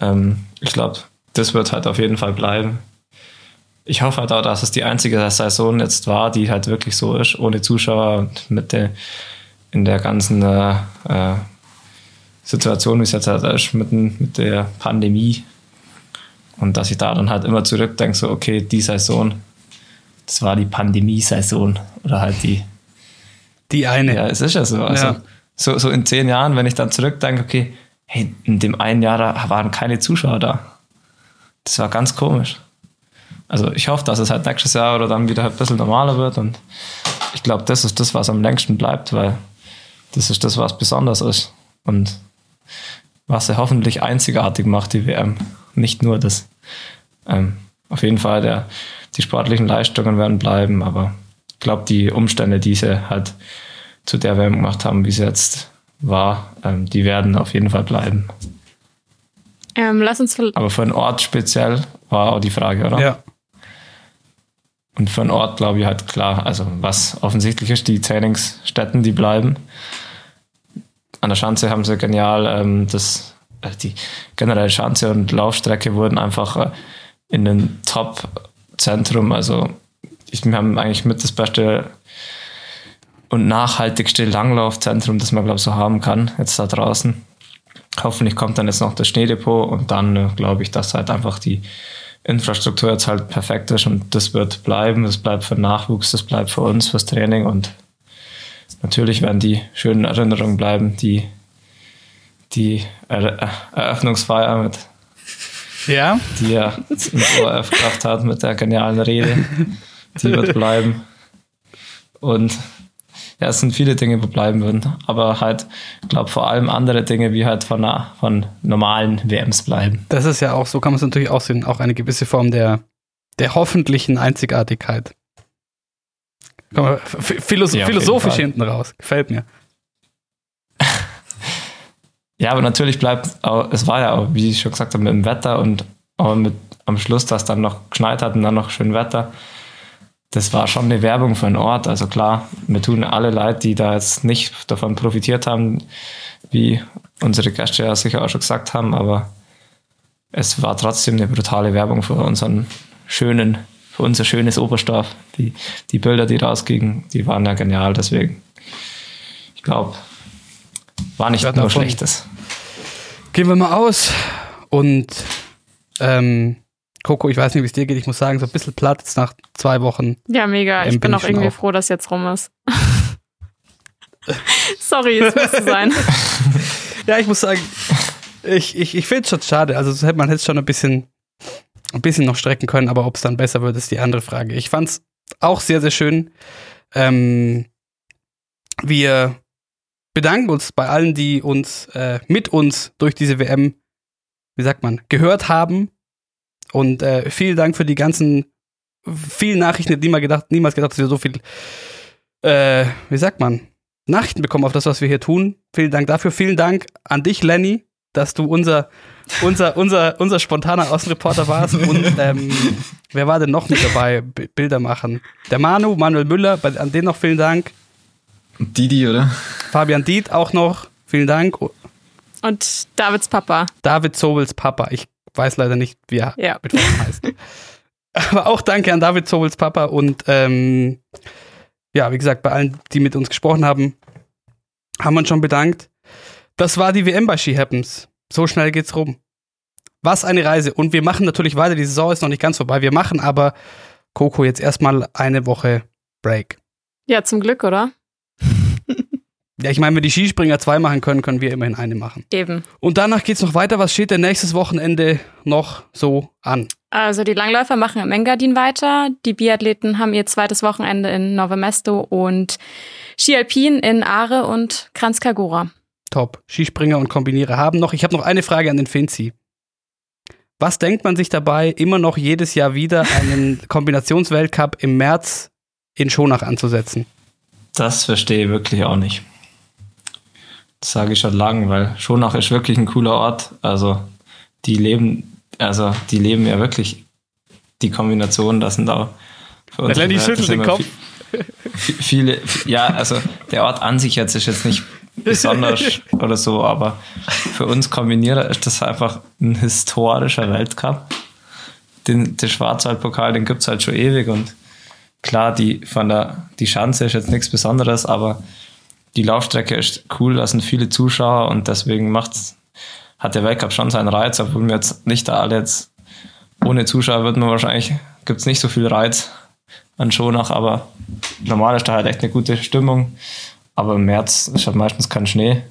Ähm, ich glaube, das wird halt auf jeden Fall bleiben. Ich hoffe halt auch, dass es die einzige Saison jetzt war, die halt wirklich so ist, ohne Zuschauer und mit der, in der ganzen äh, äh, Situation, wie es jetzt halt ist, mit, mit der Pandemie. Und dass ich da dann halt immer zurückdenke, so, okay, die Saison, das war die Pandemie-Saison oder halt die. Die eine. Ja, es ist ja so. Also, Ja. so, so in zehn Jahren, wenn ich dann zurückdenke, okay, hey, in dem einen Jahr da waren keine Zuschauer da. Das war ganz komisch. Also ich hoffe, dass es halt nächstes Jahr oder dann wieder ein bisschen normaler wird und ich glaube, das ist das, was am längsten bleibt, weil das ist das, was besonders ist und was er hoffentlich einzigartig macht, die WM. Nicht nur das. Ähm, auf jeden Fall, der, die sportlichen Leistungen werden bleiben, aber ich glaube, die Umstände, die sie halt zu der WM gemacht haben, wie sie jetzt war, ähm, die werden auf jeden Fall bleiben. Ähm, lass uns Aber für einen Ort speziell war auch die Frage, oder? Ja. Und für einen Ort glaube ich halt klar, also was offensichtlich ist, die Trainingsstätten, die bleiben. An der Schanze haben sie genial ähm, das, äh, die generelle Schanze und Laufstrecke wurden einfach äh, in ein Top-Zentrum, also ich, wir haben eigentlich mit das beste und nachhaltigste Langlaufzentrum, das man glaube ich so haben kann, jetzt da draußen. Hoffentlich kommt dann jetzt noch das Schneedepot und dann äh, glaube ich, dass halt einfach die Infrastruktur jetzt halt perfekt ist und das wird bleiben. Das bleibt für den Nachwuchs, das bleibt für uns, fürs Training und natürlich werden die schönen Erinnerungen bleiben, die, die er Eröffnungsfeier mit Ja. die er ins ORF gebracht hat mit der genialen Rede. Die wird bleiben. Und ja, es sind viele Dinge, die bleiben würden. Aber halt, ich glaube, vor allem andere Dinge, wie halt von, einer, von normalen WMs bleiben. Das ist ja auch, so kann man es natürlich auch sehen, auch eine gewisse Form der, der hoffentlichen Einzigartigkeit. Komm philosoph Ja, philosophisch hinten raus. Gefällt mir. Ja, aber natürlich bleibt, auch, es war ja auch, wie ich schon gesagt habe, mit dem Wetter und auch mit, am Schluss, dass dann noch geschneit hat und dann noch schön Wetter. Das war schon eine Werbung für einen Ort. Also klar, mir tun alle leid, die da jetzt nicht davon profitiert haben, wie unsere Gäste ja sicher auch schon gesagt haben, aber es war trotzdem eine brutale Werbung für unseren schönen, für unser schönes Oberstdorf. Die, die Bilder, die rausgingen, die waren ja genial, deswegen. Ich glaube, war nicht Ja, nur Schlechtes. Gehen wir mal aus und ähm, Coco, ich weiß nicht, wie es dir geht. Ich muss sagen, so ein bisschen platt jetzt nach zwei Wochen. Ja, mega. Ich bin bin auch irgendwie auch. froh, dass jetzt rum ist. Sorry, es müsste sein. Ja, ich muss sagen, ich, ich, ich finde es schon schade. Also man hätte es schon ein bisschen, ein bisschen noch strecken können, aber ob es dann besser wird, ist die andere Frage. Ich fand es auch sehr, sehr schön. Ähm, wir bedanken uns bei allen, die uns äh, mit uns durch diese WM, wie sagt man, gehört haben. Und äh, vielen Dank für die ganzen vielen Nachrichten, man gedacht, niemals gedacht, dass wir so viel, äh, wie sagt man, Nachrichten bekommen auf das, was wir hier tun. Vielen Dank dafür. Vielen Dank an dich, Lenny, dass du unser, unser, unser, unser spontaner Außenreporter warst. Und ähm, wer war denn noch mit dabei? B Bilder machen. Der Manu, Manuel Müller, bei, an den noch vielen Dank. Didi, oder? Fabian Diet auch noch, vielen Dank. Und Davids Papa. David Sobels Papa. Ich weiß leider nicht, wie er Ja. mit Vornamen heißt. Aber auch danke an David Sobels Papa und ähm, ja, wie gesagt, bei allen, die mit uns gesprochen haben, haben wir uns schon bedankt. Das war die WM bei She Happens. So schnell geht's rum. Was eine Reise. Und wir machen natürlich weiter. Die Saison ist noch nicht ganz vorbei. Wir machen aber, Coco, jetzt erstmal eine Woche Break. Ja, zum Glück, oder? Ja, ich meine, wenn die Skispringer zwei machen können, können wir immerhin eine machen. Eben. Und danach geht's noch weiter. Was steht denn nächstes Wochenende noch so an? Also die Langläufer machen im Engadin weiter. Die Biathleten haben ihr zweites Wochenende in Nove Mesto und Ski Alpin in Aare und Kranjskagora. Top. Skispringer und Kombinierer haben noch. Ich habe noch eine Frage an den Finzi. Was denkt man sich dabei, immer noch jedes Jahr wieder einen Kombinationsweltcup im März in Schonach anzusetzen? Das verstehe ich wirklich auch nicht. Das sage ich schon lange, weil Schonach ist wirklich ein cooler Ort. Also die leben, also die leben ja wirklich die Kombination, das sind da für Lenny schüttelt den Kopf. vi- Viele, ja, also der Ort an sich jetzt ist jetzt nicht besonders oder so, aber für uns Kombinierer ist das einfach ein historischer Weltcup. Den, den Schwarzwaldpokal, den gibt es halt schon ewig und klar, die von der die Schanze ist jetzt nichts Besonderes, aber die Laufstrecke ist cool, da sind viele Zuschauer und deswegen macht's, hat der Weltcup schon seinen Reiz, obwohl wir jetzt nicht da alle jetzt ohne Zuschauer wird man wahrscheinlich, gibt es nicht so viel Reiz an Schonach, aber normal ist da halt echt eine gute Stimmung. Aber im März ist halt meistens kein Schnee.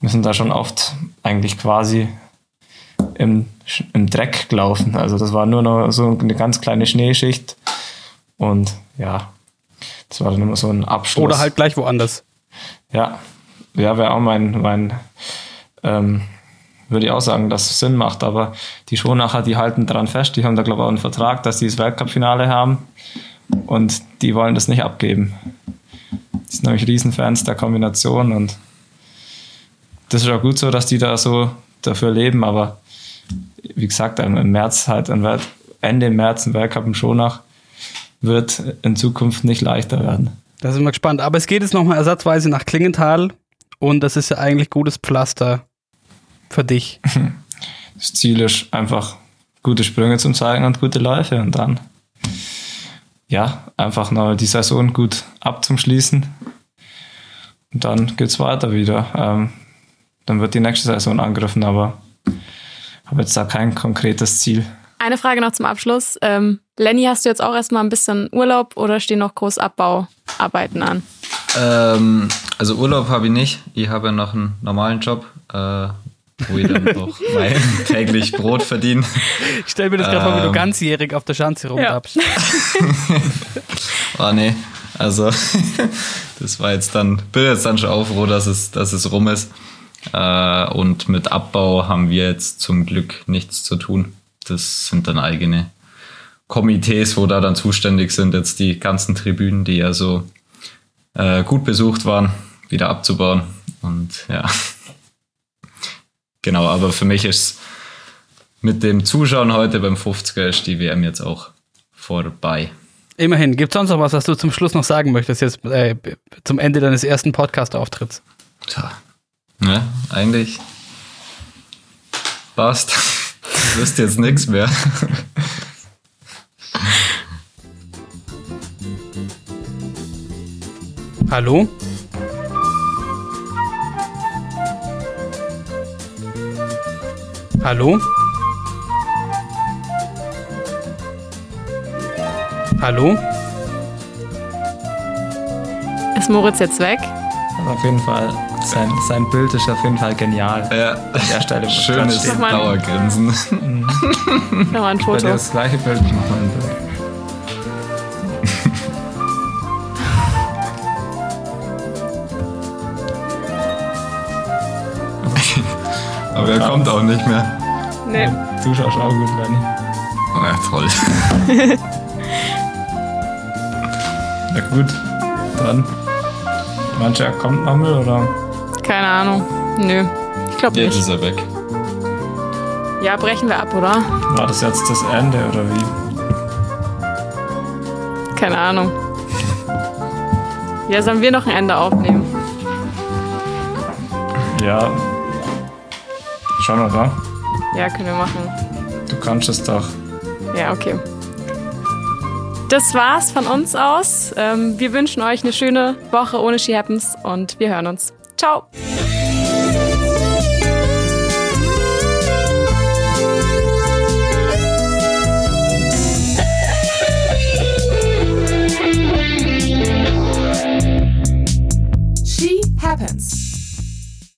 Wir sind da schon oft eigentlich quasi im, im Dreck gelaufen. Also das war nur noch so eine ganz kleine Schneeschicht. Und ja, das war dann immer so ein Abschluss. Oder halt gleich woanders. Ja, ja, wäre auch mein, mein ähm, würde ich auch sagen, dass es Sinn macht, aber die Schonacher, die halten dran fest, die haben da, glaube ich, auch einen Vertrag, dass die das Weltcup-Finale haben und die wollen das nicht abgeben. Die sind nämlich Riesenfans der Kombination und das ist auch gut so, dass die da so dafür leben, aber wie gesagt, im März halt, Ende März ein Weltcup im Schonach wird in Zukunft nicht leichter werden. Da sind wir gespannt. Aber es geht jetzt nochmal ersatzweise nach Klingenthal und das ist ja eigentlich gutes Pflaster für dich. Das Ziel ist einfach gute Sprünge zum zeigen und gute Läufe und dann ja, einfach noch die Saison gut abzuschließen. Und dann geht's weiter wieder. Ähm, dann wird die nächste Saison angegriffen, aber habe jetzt da kein konkretes Ziel. Eine Frage noch zum Abschluss. Ähm, Lenny, hast du jetzt auch erstmal ein bisschen Urlaub oder stehen noch groß Abbauarbeiten an? Ähm, also Urlaub habe ich nicht. Ich habe ja noch einen normalen Job, äh, wo ich dann auch mein täglich Brot verdiene. Ich stell mir das gerade vor, wie du Ähm. ganzjährig auf der Schanze rumtappst. Ah nee, also das war jetzt dann, bin jetzt dann schon auch froh, dass es, dass es rum ist. Äh, und mit Abbau haben wir jetzt zum Glück nichts zu tun. Das sind dann eigene Komitees, wo da dann zuständig sind, jetzt die ganzen Tribünen, die ja so äh, gut besucht waren, wieder abzubauen. Und ja, genau, aber für mich ist mit dem Zuschauen heute beim 50er ist die WM jetzt auch vorbei. Immerhin. Gibt es sonst noch was, was du zum Schluss noch sagen möchtest, jetzt äh, zum Ende deines ersten Podcast-Auftritts? Tja, ne, eigentlich passt. Du wirst jetzt nichts mehr. Hallo? Hallo? Hallo? Ist Moritz jetzt weg? Auf jeden Fall, sein, sein Bild ist auf jeden Fall genial. Ja, An der Stelle schönes. Nochmal. Dauergrinsen. Nochmal ein Bei Foto. das gleiche Bild, ich mach mal ein Bild. Aber er kommt auch nicht mehr. Nee. Zuschauer auch gut, Lenny. Ja, toll. Ja gut, dann. Mancher kommt nochmal oder? Keine Ahnung. Nö. Ich glaube Jetzt nicht. ist er weg. Ja, brechen wir ab, oder? War das jetzt das Ende oder wie? Keine Ahnung. Ja, sollen wir noch ein Ende aufnehmen? Ja. Schon, oder? Ja, können wir machen. Du kannst es doch. Ja, okay. Das war's von uns aus. Ähm, wir wünschen euch eine schöne Woche ohne She Happens und wir hören uns. Ciao! She Happens.